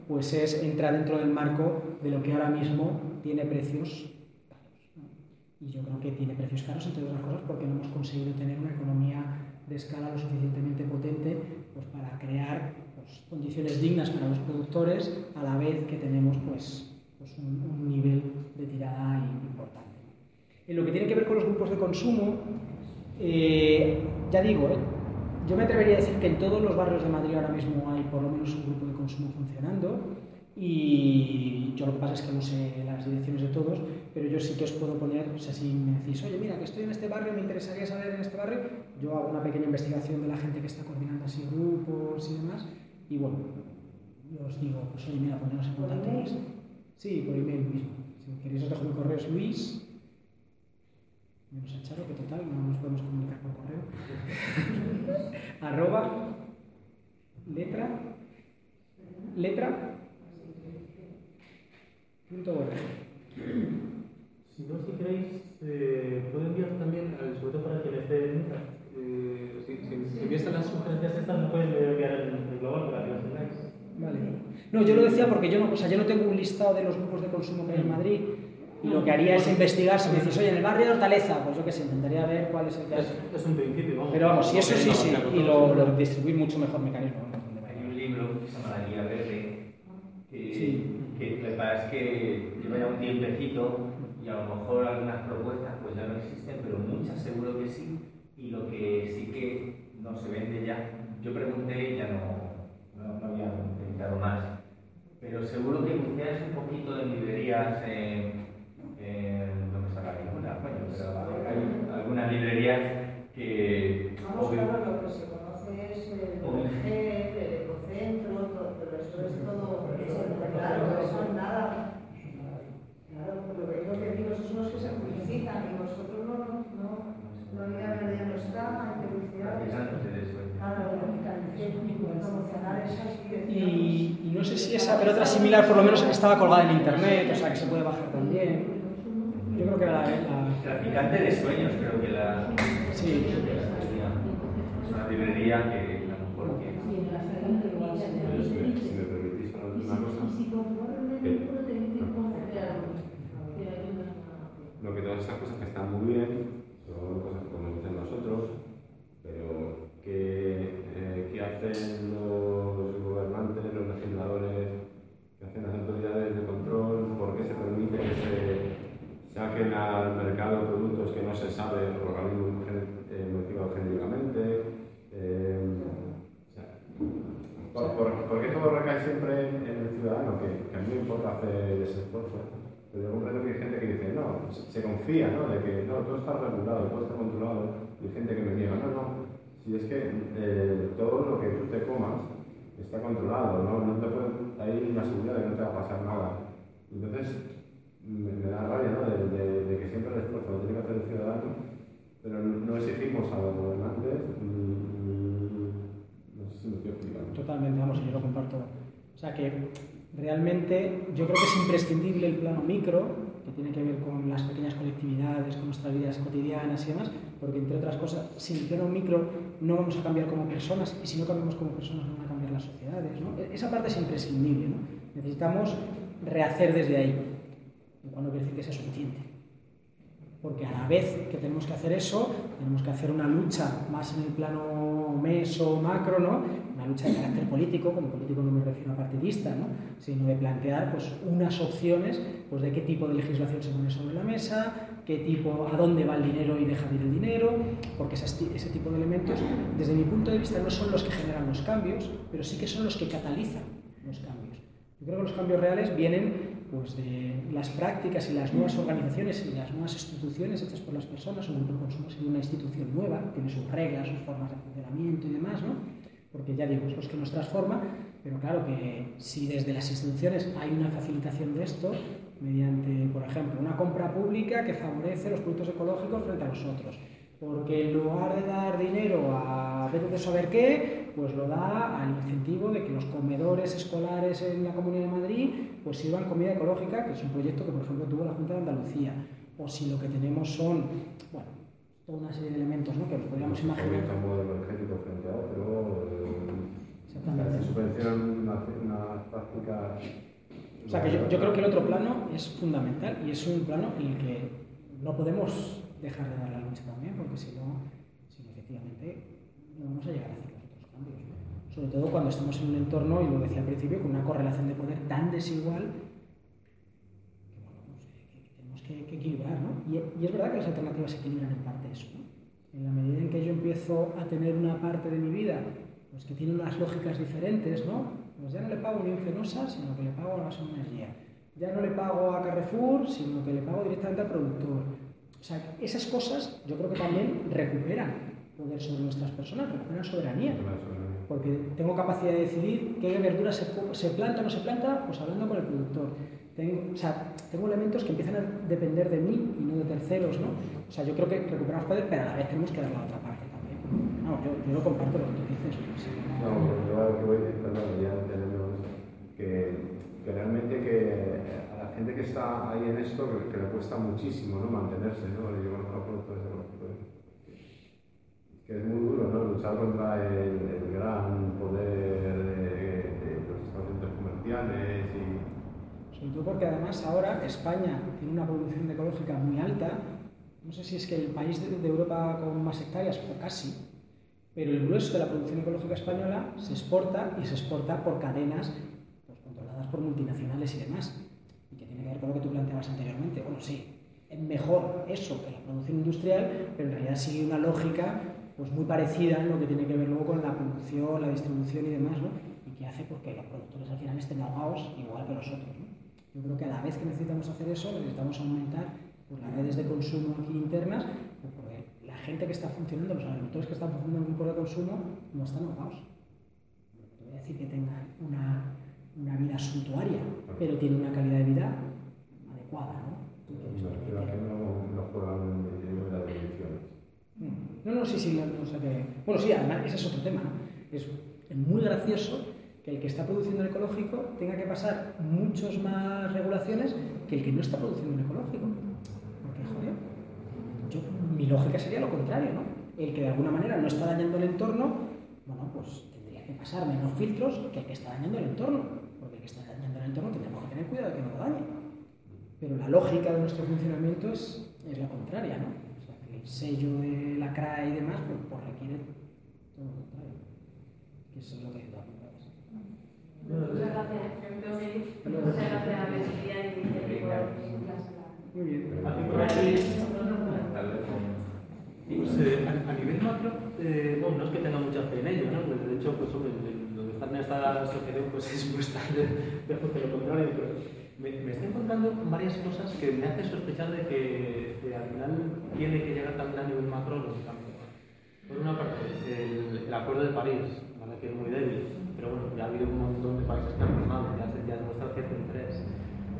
pues es entra dentro del marco de lo que ahora mismo tiene precios caros. Y yo creo que tiene precios caros, entre otras cosas, porque no hemos conseguido tener una economía de escala lo suficientemente potente pues, para crear condiciones dignas para los productores a la vez que tenemos pues, pues un, nivel de tirada importante. En lo que tiene que ver con los grupos de consumo, eh, ya digo, eh, yo me atrevería a decir que en todos los barrios de Madrid ahora mismo hay por lo menos un grupo de consumo funcionando y yo lo que pasa es que no sé las direcciones de todos, pero yo sí que os puedo poner, o sea, si me decís, oye, mira, que estoy en este barrio, me interesaría saber en este barrio, yo hago una pequeña investigación de la gente que está coordinando así grupos y demás, y bueno, yo os digo, pues oye, mira, poneros en contacto. Sí, por email mismo. Si queréis os dejo mi correo, es Luis, menos a Charo, que total, no nos podemos comunicar por correo. [laughs] arroba, letra, letra, punto web. Si no, si queréis, eh, puedo enviar también, sobre todo para quien esté en si, envías las sugerencias estas, no pueden enviar el, global para que las tengáis. Vale. No, yo lo decía porque yo no, o sea, yo no tengo un listado de los grupos de consumo que hay en Madrid y lo que haría es investigar, si me dices, oye, en el barrio de Hortaleza, pues yo qué sé, intentaría ver cuál es el que Es, es un principio, vamos. Pero vamos, si eso sí, sí, y lo, lo distribuir mucho mejor mecanismo. Hay un libro que se llama La Guía Verde, que, sí. que lo que pasa es que lleva ya un tiempecito y a lo mejor algunas propuestas pues ya no existen, pero muchas seguro que sí y lo que sí que no se vende ya, yo pregunté y ya no, no, había intentado más, pero seguro que buceas un poquito de librerías en, en no me saca ninguna, bueno, pero hay algunas librerías que... Vamos, claro, lo que se conoce es el ONG, el ecocentro, pero eso es todo, claro, eso es nada. Claro, lo que yo que digo, son los que se publicitan y vosotros no, no la unidad verde no está, hay que y, y no sé si esa, pero otra similar por lo menos estaba colgada en internet, o sea que se puede bajar también. Yo creo que era la. Traficante de sueños, creo que la. Sí. librería que a lo mejor que... Pero si me, si me permitís una última cosa, lo que todas estas cosas que están muy bien son cosas que podemos hacer nosotros, pero ¿qué, eh, ¿qué hacen los gobernantes, los legisladores, qué hacen las autoridades de control? ¿Por qué se permite que se saquen al mercado productos que no se sabe organismos eh, motivados genéricamente? Eh, ¿por, por, por qué todo recae siempre en el ciudadano? Que, que a mí me importa hacer ese esfuerzo. Pero yo comprendo que hay gente que dice, no, se confía, ¿no? De que no, todo está regulado, todo está controlado. Y hay gente que me niega, no, no, si es que eh, todo lo que tú te comas está controlado, ¿no? no te puede, hay una seguridad de que no te va a pasar nada. Entonces, me, me da rabia, ¿no? De, de, de, que siempre el esfuerzo lo tiene que hacer el ciudadano, pero no exigimos a los gobernantes no sé si me estoy explicando. Totalmente, vamos, yo lo comparto. O sea que realmente yo creo que es imprescindible el plano micro, que tiene que ver con las pequeñas colectividades, con nuestras vidas cotidianas y demás, porque entre otras cosas, sin el plano micro no vamos a cambiar como personas y si no cambiamos como personas no van a cambiar las sociedades. ¿no? Esa parte es imprescindible. ¿no? Necesitamos rehacer desde ahí, lo cual no quiere decir que sea suficiente. Porque a la vez que tenemos que hacer eso, tenemos que hacer una lucha más en el plano meso, macro, ¿no? Una lucha de carácter político, como político no me refiero a partidista, ¿no? sino de plantear pues, unas opciones pues, de qué tipo de legislación se pone sobre la mesa, qué tipo, a dónde va el dinero y deja de ir el dinero, porque ese, tipo de elementos, desde mi punto de vista, no son los que generan los cambios, pero sí que son los que catalizan los cambios. Yo creo que los cambios reales vienen pues, de las prácticas y las nuevas organizaciones y las nuevas instituciones hechas por las personas. Grupo de consumo sería una institución nueva, tiene sus reglas, sus formas de funcionamiento y demás, ¿no? Porque ya digo, es los que nos transforma, pero claro que si desde las instituciones hay una facilitación de esto, mediante, por ejemplo, una compra pública que favorece los productos ecológicos frente a los otros, porque en lugar de dar dinero a ver de saber qué, pues lo da al incentivo de que los comedores escolares en la Comunidad de Madrid pues sirvan comida ecológica, que es un proyecto que por ejemplo tuvo la Junta de Andalucía, o si lo que tenemos son, bueno, toda una serie de elementos ¿no? que nos podríamos imaginar. frente a otro, se subvencionan una, una práctica... O sea, que yo, yo, creo que el otro plano es fundamental y es un plano en el que no podemos dejar de dar la lucha también, porque si no, si efectivamente no vamos a llegar a hacer los otros cambios. Sobre todo cuando estamos en un entorno, y lo decía al principio, con una correlación de poder tan desigual que, que, equilibrar. ¿no? Y, y, es verdad que las alternativas equilibran en parte eso. ¿no? En la medida en que yo empiezo a tener una parte de mi vida pues que tiene unas lógicas diferentes, ¿no? Pues ya no le pago ni un Fenosa, sino que le pago a la Base Energía. Ya no le pago a Carrefour, sino que le pago directamente al productor. O sea, esas cosas yo creo que también recuperan poder sobre nuestras personas, recuperan soberanía. Porque tengo capacidad de decidir qué verdura se, se planta o no se planta, pues hablando con el productor. Tengo, o sea, tengo elementos que empiezan a depender de mí y no de terceros, ¿no? O sea, yo creo que recuperamos poder, pero a la vez tenemos que dar la otra parte. No, yo, yo no comparto lo que tú dices. Pues, no, yo a lo que voy perdón, ya tenemos que, que realmente que a la gente que está ahí en esto, que, que le cuesta muchísimo ¿no? mantenerse, ¿no? Yo conozco productores ecológicos. Que es muy duro, ¿no? Luchar contra el, el gran poder de, de los establecimientos comerciales y sobre todo porque además ahora España tiene una producción ecológica muy alta, no sé si es que el país de, Europa con más hectáreas, o casi, pero el grueso de la producción ecológica española se exporta y se exporta por cadenas pues, controladas por multinacionales y demás, y que tiene que ver con lo que tú planteabas anteriormente. Bueno, sí, es mejor eso que la producción industrial, pero en realidad sigue una lógica pues, muy parecida en lo que tiene que ver luego con la producción, la distribución y demás, ¿no? y que hace pues, que los productores al final estén ahogados igual que nosotros. ¿no? Yo creo que a la vez que necesitamos hacer eso, necesitamos aumentar pues, las redes de consumo aquí internas, pues, porque la gente que está funcionando, los agricultores que están funcionando por el consumo, no están ahogados. No voy a decir que tengan una, una vida suntuaria, pero tienen una calidad de vida adecuada. ¿no? No, no, no en sí, sí. No, o sea que, bueno, sí, además, ese es otro tema. es muy gracioso que el que está produciendo el ecológico tenga que pasar muchas más regulaciones que el que no está produciendo el ecológico. Mi lógica sería lo contrario, ¿no? el que de alguna manera no está dañando el entorno, bueno, pues tendría que pasar menos filtros que el que está dañando el entorno, porque el que está dañando el entorno tendremos que tener cuidado de que no lo dañe. Pero la lógica de nuestro funcionamiento es, es la contraria, ¿no? O sea, que el sello de la CRA y demás, pues, pues requiere todo lo contrario. Que eso es lo que ayuda a Muchas gracias. Que ir. Muchas gracias a Mesía y a presentársela. Muy bien. A ti por aquí. Tal vez Pues, a, nivel macro, eh, bueno, no es que tenga mucha fe en ello, ¿no? De hecho, pues, hombre, lo de estar en esta asociación pues, [laughs] es bastante de lo contrario, me, me estoy encontrando varias cosas que me hacen sospechar de que, al final tiene que llegar también a nivel macro los cambios. Por una parte, el, Acuerdo de París, que es muy débil, pero bueno, ya ha habido un montón de países que han firmado, ya, se- ya demuestra cierto interés.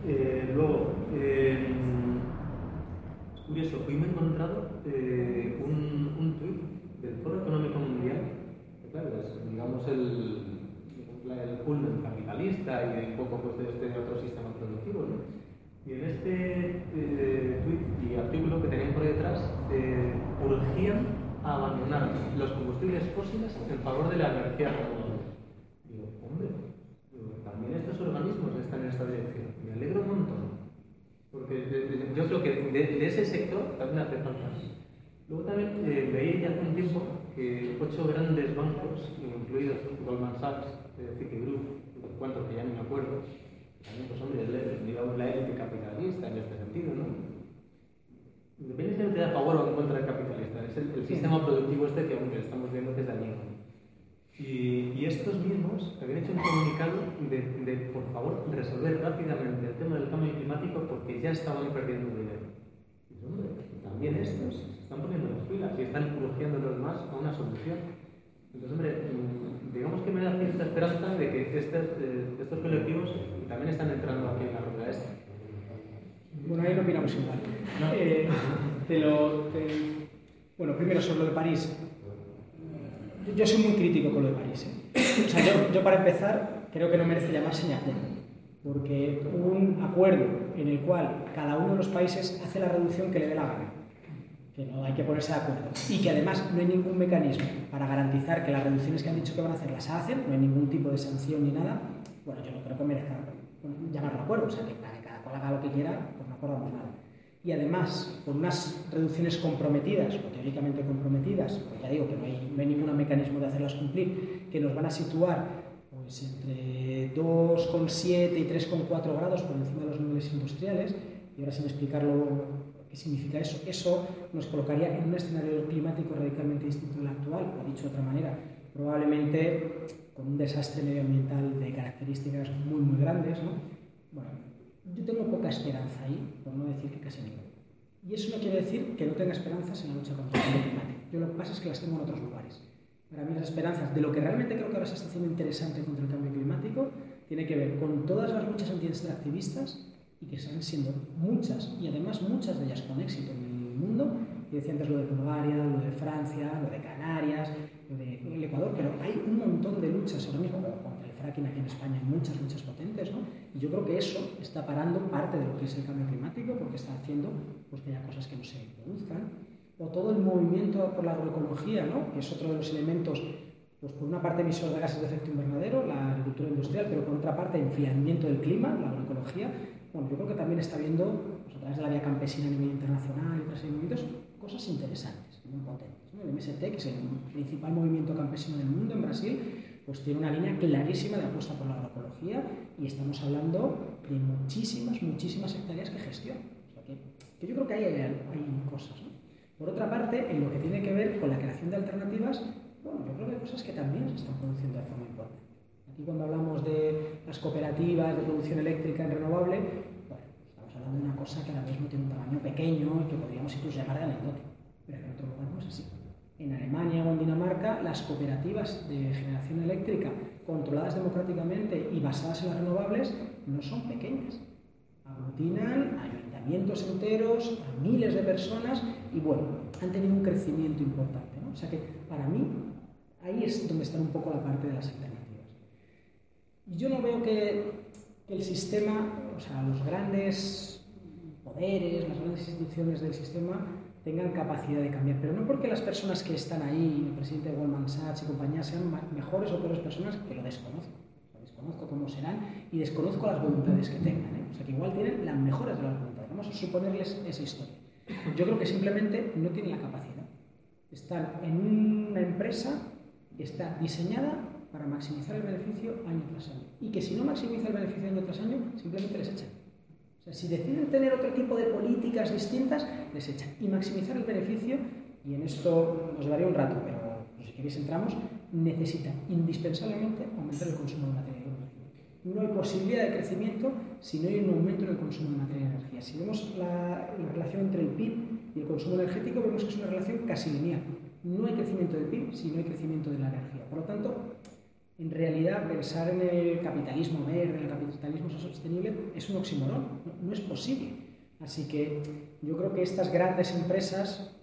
Eh, luego, eh, curioso, hoy me he encontrado eh, un, un tuit del Foro Económico Mundial, que claro, es digamos el, el culmen capitalista y un poco pues, de este otro sistema productivo. ¿no? Y en este eh, tuit y artículo que tenían por detrás, eh, urgían a abandonar los combustibles fósiles en favor de la energía renovable. Digo, hombre, también estos organismos están en esta dirección. Me alegro un montón. Porque yo creo que de, de ese sector también hace falta. Luego también eh, veía ya hace un tiempo que ocho grandes bancos, incluidos Goldman Sachs, eh, Citigroup, cuántos que ya no me acuerdo, también pues hombre, digamos la élite capitalista en este sentido, ¿no? Independientemente de a favor o en contra del capitalista, es el, el sistema productivo este que hombre, estamos viendo que es dañino. Y, y estos mismos habían hecho un comunicado de, de, por favor, resolver rápidamente el tema del cambio climático porque ya estaban perdiendo dinero. Y hombre, también estos se están poniendo las pilas y están urgiendo los más a una solución. Entonces, hombre, mm, digamos que me da cierta esperanza de que estos, eh, estos colectivos también están entrando aquí en la rueda esta. Bueno, ahí no opinamos igual. Eh, te lo, te- Bueno, primero sobre lo de París. Yo- soy muy crítico con lo de París. ¿eh? O sea, yo, yo para empezar creo que no merece llamarse ni acuerdo. Porque un acuerdo en el cual cada uno de los países hace la reducción que le dé la gana. Que no hay que ponerse de acuerdo. Y que además no hay ningún mecanismo para garantizar que las reducciones que han dicho que van a hacer las hacen, no hay ningún tipo de sanción ni nada. Bueno, yo no creo que merezca llamarlo acuerdo. O sea, que cada cual haga lo que quiera, pues no acordamos nada y además con unas reducciones comprometidas, o teóricamente comprometidas, pues ya digo que no hay, no hay ningún mecanismo de hacerlas cumplir, que nos van a situar pues, entre 2,7 y 3,4 grados por encima de los niveles industriales, y ahora sin explicar lo qué significa eso, eso nos colocaría en un escenario climático radicalmente distinto del actual, o dicho de otra manera, probablemente con un desastre medioambiental de características muy, muy grandes, ¿no? Bueno, yo tengo poca esperanza ahí, por no decir que casi ninguna. Y eso no quiere decir que no tenga esperanzas en la lucha contra el cambio climático. Yo lo que pasa es que las tengo en otros lugares. Para mí las esperanzas de lo que realmente creo que ahora se está haciendo interesante contra el cambio climático tiene que ver con todas las luchas antiextractivistas y que están siendo muchas y además muchas de ellas con éxito en el mundo. Y decía antes lo de Bulgaria, lo de Francia, lo de Canarias, lo del Ecuador, pero hay un montón de luchas ahora mismo contra aquí en España, hay muchas luchas potentes, ¿no? Y yo creo que eso está parando parte de lo que es el cambio climático porque está haciendo pues, que haya cosas que no se produzcan. O todo el movimiento por la agroecología, ¿no? que es otro de los elementos, pues por una parte emisor de gases de efecto invernadero, la agricultura industrial, pero por otra parte enfriamiento del clima, la agroecología. Bueno, yo creo que también está viendo, pues, a través de la vía campesina a nivel internacional y otros movimientos, cosas interesantes, muy potentes. ¿no? El MST, que es el principal movimiento campesino del mundo en Brasil, pues tiene una línea clarísima de apuesta por la agroecología y estamos hablando de muchísimas, muchísimas hectáreas que gestiona. O sea que, que yo creo que hay, hay, hay cosas. ¿no? Por otra parte, en lo que tiene que ver con la creación de alternativas, bueno, yo creo que hay cosas que también se están produciendo de forma importante. Aquí cuando hablamos de las cooperativas de producción eléctrica en renovable, bueno, estamos hablando de una cosa que ahora mismo tiene un tamaño pequeño y que podríamos incluso llamar de anecdótico, pero en otro lugar no es así. En Alemania o en Dinamarca, las cooperativas de generación eléctrica controladas democráticamente y basadas en las renovables no son pequeñas. Aglutinan ayuntamientos enteros, a miles de personas y bueno, han tenido un crecimiento importante. O sea que para mí ahí es donde está un poco la parte de las alternativas. Y yo no veo que el sistema, o sea, los grandes poderes, las grandes instituciones del sistema tengan capacidad de cambiar, pero no porque las personas que están ahí, el presidente de Goldman Sachs y compañía, sean mejores o peores personas, que lo desconozco. Desconozco cómo serán y desconozco las voluntades que tengan. ¿eh? O sea, que igual tienen las mejores de las voluntades. Vamos a suponerles esa historia. Yo creo que simplemente no tienen la capacidad. Están en una empresa que está diseñada para maximizar el beneficio año tras año. Y que si no maximiza el beneficio año tras año, simplemente les echan. O sea, si deciden tener otro tipo de políticas distintas, les echan. Y maximizar el beneficio, y en esto nos llevaría un rato, pero si queréis entramos, necesitan indispensablemente aumentar el consumo de materia prima. No hay posibilidad de crecimiento si no hay un aumento en el consumo de materia de energía. Si vemos la relación entre el PIB y el consumo energético, vemos que es una relación casi lineal. No hay crecimiento del PIB si no hay crecimiento de la energía. Por lo tanto, en realidad pensar en el capitalismo verde, en el capitalismo sostenible, es un oxímoron, no, no es posible. Así que yo creo que estas grandes empresas,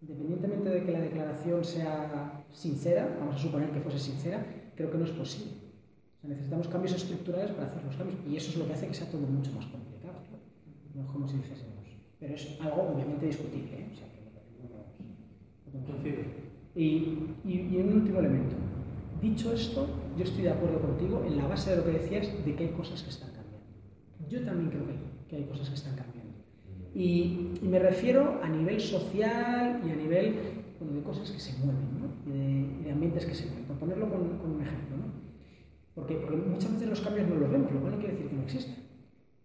independientemente de que la declaración sea sincera, vamos a suponer que fuese sincera, creo que no es posible. O sea, necesitamos cambios estructurales para hacer los cambios y eso es lo que hace que sea todo mucho más complicado. No es como si dijésemos. Pero es algo obviamente discutible. ¿eh? O sea, que no- y, y- y un último elemento. Dicho esto, yo estoy de acuerdo contigo en la base de lo que decías de que hay cosas que están cambiando. Yo también creo que hay, cosas que están cambiando. Y, me refiero a nivel social y a nivel de cosas que se mueven y, de, y ambientes que se mueven. Por ponerlo con, un ejemplo. Porque, muchas veces los cambios no los vemos, lo cual no quiere decir que no existen.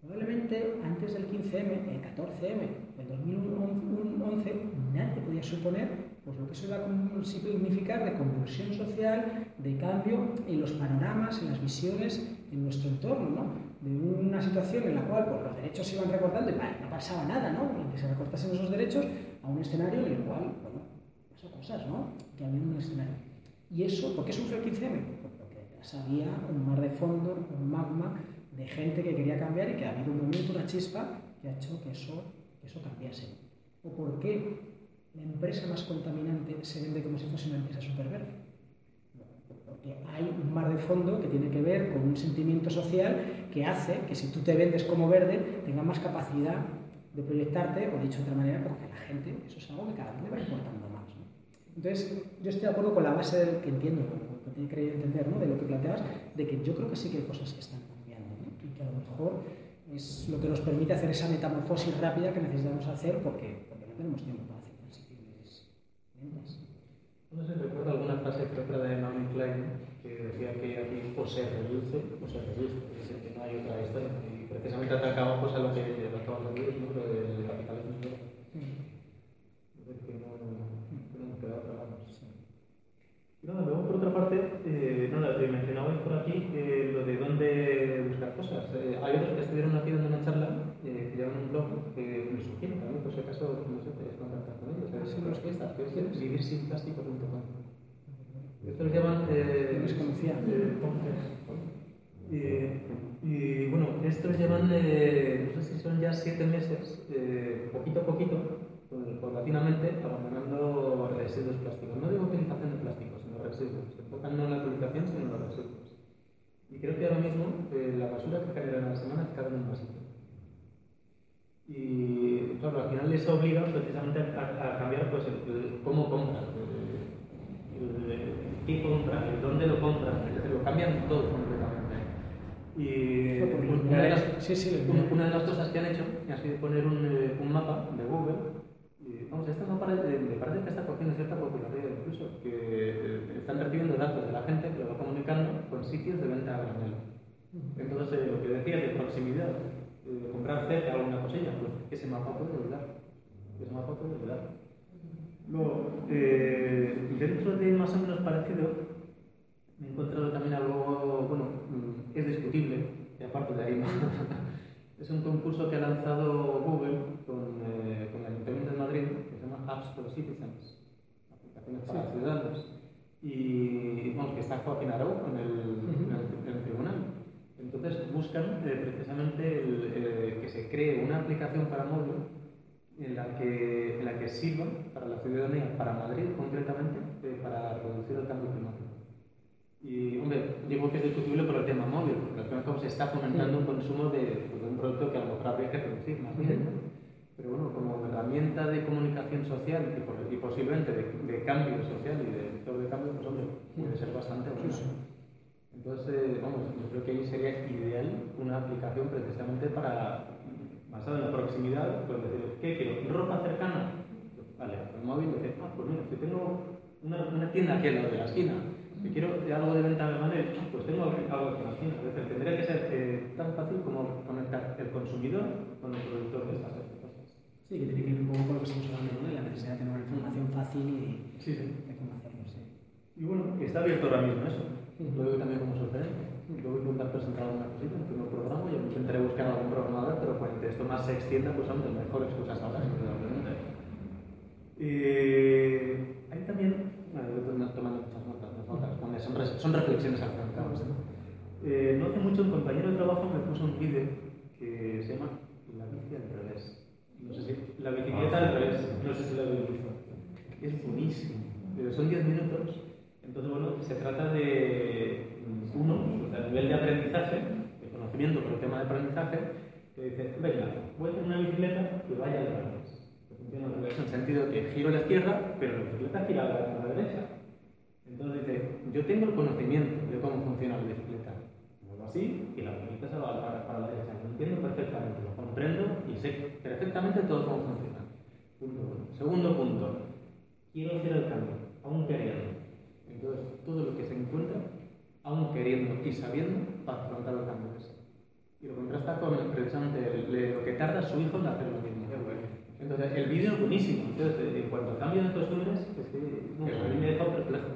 Probablemente antes del 15M, el 14M del 2011, nadie podía suponer pues, lo que eso iba a significar de convulsión social, de cambio en los panoramas, en las visiones, en nuestro entorno, ¿no? De una situación en la cual pues, los derechos se iban recortando y vale, no pasaba nada, ¿no? Que se recortasen esos derechos a un escenario en el cual, bueno, pasan cosas, ¿no? Que había un escenario. ¿Y eso por qué surgió el 15M? Pues porque ya había un mar de fondo, un magma de gente que quería cambiar y que ha habido un momento, una chispa que ha hecho que eso, que eso cambiase. ¿O por qué la empresa más contaminante se vende como si fuese una empresa superverde? Porque hay un mar de fondo que tiene que ver con un sentimiento social que hace que si tú te vendes como verde tengas más capacidad de proyectarte, o dicho de otra manera, porque la gente, eso es algo que cada vez le va importando más. ¿no? Entonces, yo estoy de acuerdo con la base que entiendo, que tiene que entender, ¿no? de lo que planteabas, de que yo creo que sí que hay cosas que están cambiando ¿no? y que a lo mejor es lo que nos permite hacer esa metamorfosis rápida que necesitamos hacer porque, porque no tenemos tiempo para. No sé, recuerdo alguna frase, creo que de Naomi Klein, que decía que aquí o se reduce o se reduce, es decir, que no hay otra historia. Y precisamente atacaba pues, a lo que acabamos de decir, ¿no? Del capitalismo. ¿no? Es decir, que no, que no nos queda otra vamos. Y nada, luego por otra parte, eh, nada, eh, mencionabais por aquí eh, lo de dónde buscar cosas. Eh, hay otros que estuvieron aquí dando una charla eh, que llevan un blog que me sugieren también, por si acaso, no sé, podéis contactar con ellos. A ver si los que está, que es vivirsinplástico.com. Estos llaman. Eh, desconocía. y, y bueno, estos llevan, no sé si son ya siete meses, poquito a poquito, paulatinamente, abandonando residuos plásticos. No digo utilización de plásticos, sino residuos. Se enfocan no en la utilización, sino en los residuos. Y creo que ahora mismo eh, la basura que generan a la semana cabe en un vasito. Y claro, al final les obliga precisamente a, a cambiar pues, el, el cómo compran, el, qué compran, el dónde lo compran, es decir, lo cambian todo completamente. Y una de, las. Sí, sí, una de las cosas que han hecho ha sido poner un, eh, un mapa de Google. Vamos, este mapa eh, me parece que está cogiendo cierta popularidad incluso, que eh, están recibiendo datos de la gente que lo va comunicando con sitios de venta a granel. Entonces, eh, lo que decías de proximidad, eh, comprar cerca alguna cosilla, pues ese mapa puede ayudar. Ese mapa puede ayudar. Luego, eh, dentro de más o menos parecido, me he encontrado también algo, bueno, mm, es discutible, y aparte de ahí, ¿no? [laughs] es un concurso que ha lanzado Google con, eh, con Ayuntamiento de Madrid, que se llama Apps for Citizens, aplicaciones para Sí. ciudadanos, y vamos, que está Joaquín Arau en el, en el- en el tribunal. Entonces buscan eh, precisamente el, eh, que se cree una aplicación para móvil en la que, en la que sirva para la ciudadanía, para Madrid concretamente, eh, para reducir el cambio climático. Y, hombre, digo que es discutible por el tema móvil, porque al fin y al cabo se está fomentando un consumo de, pues, de un producto que a lo mejor habría que reducir más bien. ¿no? Pero bueno, como herramienta de comunicación social y, posiblemente de, de cambio social y de vector de cambio, pues hombre, puede ser bastante bueno. Entonces, vamos, yo creo que ahí sería ideal una aplicación precisamente para, basada en la proximidad, pues decir, ¿qué quiero? ¿Ropa cercana? Vale, el móvil dice, ah, pues mira, si tengo una, una tienda aquí al lado de la esquina, si quiero algo de venta de manera, pues tengo algo aquí en la esquina. Es decir, tendría que ser eh, tan fácil como conectar el consumidor con el productor de cosas. Sí, que tiene que ver un poco con lo que estamos hablando, ¿no? De la necesidad de tener una información fácil y Sí, sí. de conocerlo, sí. Y bueno, está abierto ahora mismo eso. Lo digo también como sugerencia. Luego voy a intentar presentar alguna cosita el primer programa y intentaré buscar algún programador, pero cuando esto más se extienda, pues son de mejores cosas ahora, indudablemente. Eh, hay también, bueno, yo estoy tomando muchas notas, no falta responder, son, res- son reflexiones al fin y al cabo. ¿no? Eh, no hace mucho un compañero de trabajo me puso un vídeo que se llama La bici al revés. No sé si, la bicicleta al revés, no sé si habéis visto. Es buenísimo. Eh, Son 10 minutos. Entonces, bueno, se trata de uno, o sea, a nivel de aprendizaje, de conocimiento por el tema de aprendizaje, que dice, venga, voy a hacer una bicicleta que vaya al revés. Que funcione al revés, en el sentido que giro a la izquierda, pero la bicicleta gira a la, a la derecha. Entonces dice, yo tengo el conocimiento de cómo funciona la bicicleta. Muevo así y la bicicleta se va para, para la derecha. Lo entiendo perfectamente, comprendo y sé perfectamente todo cómo funciona. Punto uno. Segundo punto, quiero hacer el cambio, aún queriendo. Entonces, todo lo que se encuentra, aún queriendo y sabiendo, para afrontar el cambio ese. Y lo contrasta con precisamente lo que tarda su hijo en hacer lo mismo. Entonces, el vídeo es buenísimo. Entonces, en cuanto al cambio de costumbres, es que a mí me ha dejado perplejo.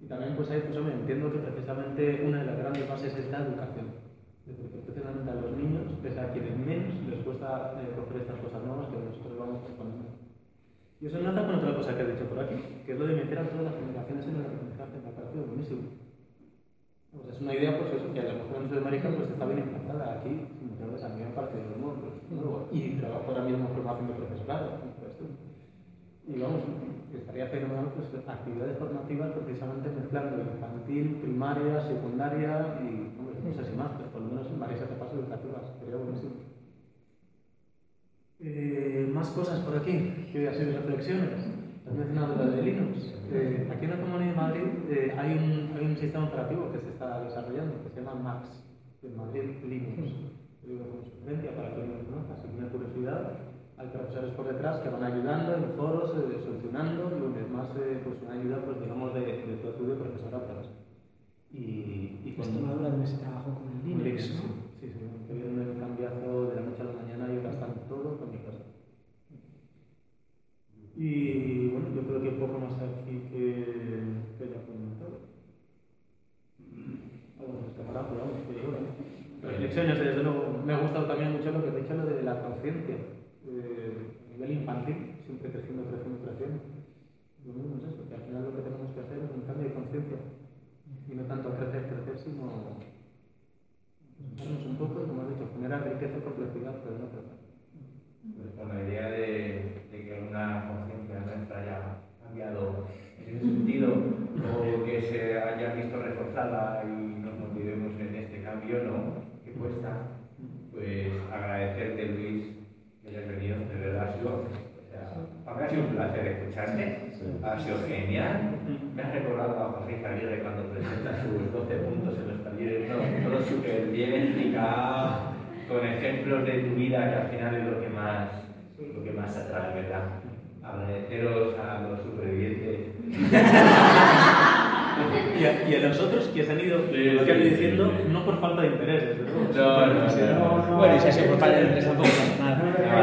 Y también, pues ahí, pues hombre, entiendo que precisamente una de las grandes bases es la educación. Es decir, que precisamente a los niños, pese a quienes menos les cuesta eh, coger estas cosas nuevas que nosotros vamos proponiendo. Y eso enlaza con otra cosa que he dicho por aquí, que es lo de meter a todas las comunicaciones en el aprendizaje, me ha parecido buenísimo. Sea, es una idea, pues eso, que a lo mejor en Sudamérica pues está bien implantada. Aquí, veces a mí me ha parecido muy pues. Y trabajo ahora mismo en formación de profesorado. Y vamos, estaría fenomenal pues actividades formativas precisamente mezclando infantil, primaria, secundaria y, no sé si más, pero por lo menos en varias etapas educativas. Sería buenísimo. Eh, más cosas por aquí, que así reflexiones. Has mencionado la de Linux. Eh, aquí en la Comunidad de Madrid eh, hay, un, hay un sistema operativo que se está desarrollando que se llama Max, de Madrid Linux. Digo como sugerencia para que lo conozca, si tiene curiosidad. Hay profesores por detrás que van ayudando en foros, eh, solucionando, y donde más eh, pues una ayuda, pues digamos, de, de tu estudio profesorado. Y, y con- Extremadura de ese trabajo con el Linux, ¿no? Sí, sí, que viene el cambiazo de la noche a la mañana y ahora están todo con mi casa. Y bueno, yo creo que poco más aquí que, que ya comentado. Vamos a escapar, pero vamos, que yo, ¿no? Reflexiones, desde luego. Me ha gustado también mucho lo que has dicho, lo de la conciencia. Infantil, siempre creciendo, creciendo, creciendo. Lo mismo es eso, que al final lo que tenemos que hacer es un cambio de conciencia. Y no tanto crecer, crecer, sino Pensarnos un poco, como has dicho, generar riqueza y complejidad, pero no crecer. Pues con la idea de, de que una conciencia nuestra haya cambiado en ese [laughs] sentido, o que se haya visto reforzada y nos motivemos en este cambio, ¿no? Que cuesta, pues agradecerte, Luis, que hayas venido, de verdad, ha sido, para mí ha sido un placer escucharte, ha sido genial. Me has recordado a José Javier cuando presenta sus 12 puntos en los talleres, ¿no? todo súper bien explicado, con ejemplos de tu vida que al final es lo que más, lo que más atrae, ¿verdad? Agradeceros a los supervivientes. [laughs] Y a, y a los otros que se han ido, Sí, lo que han ido diciendo, sí. no por falta de interés, desde luego. No, no, no, no. Bueno, y si se por parte del interés tampoco pasa nada.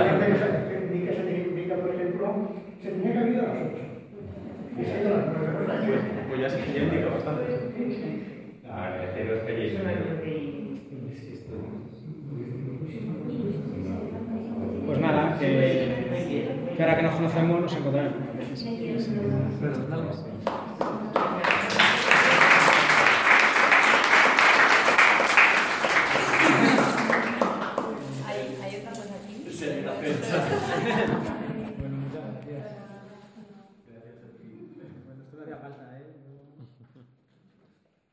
gente que se- que indica, se indica, por ejemplo, se tenía que haber ido a las 8. Y se ha ido a las 9 de la Pues, pues ya, sí, ya indica bastante. Agradeceros que hayáis venido. Pues nada, que, que ahora que nos conocemos nos encontraremos.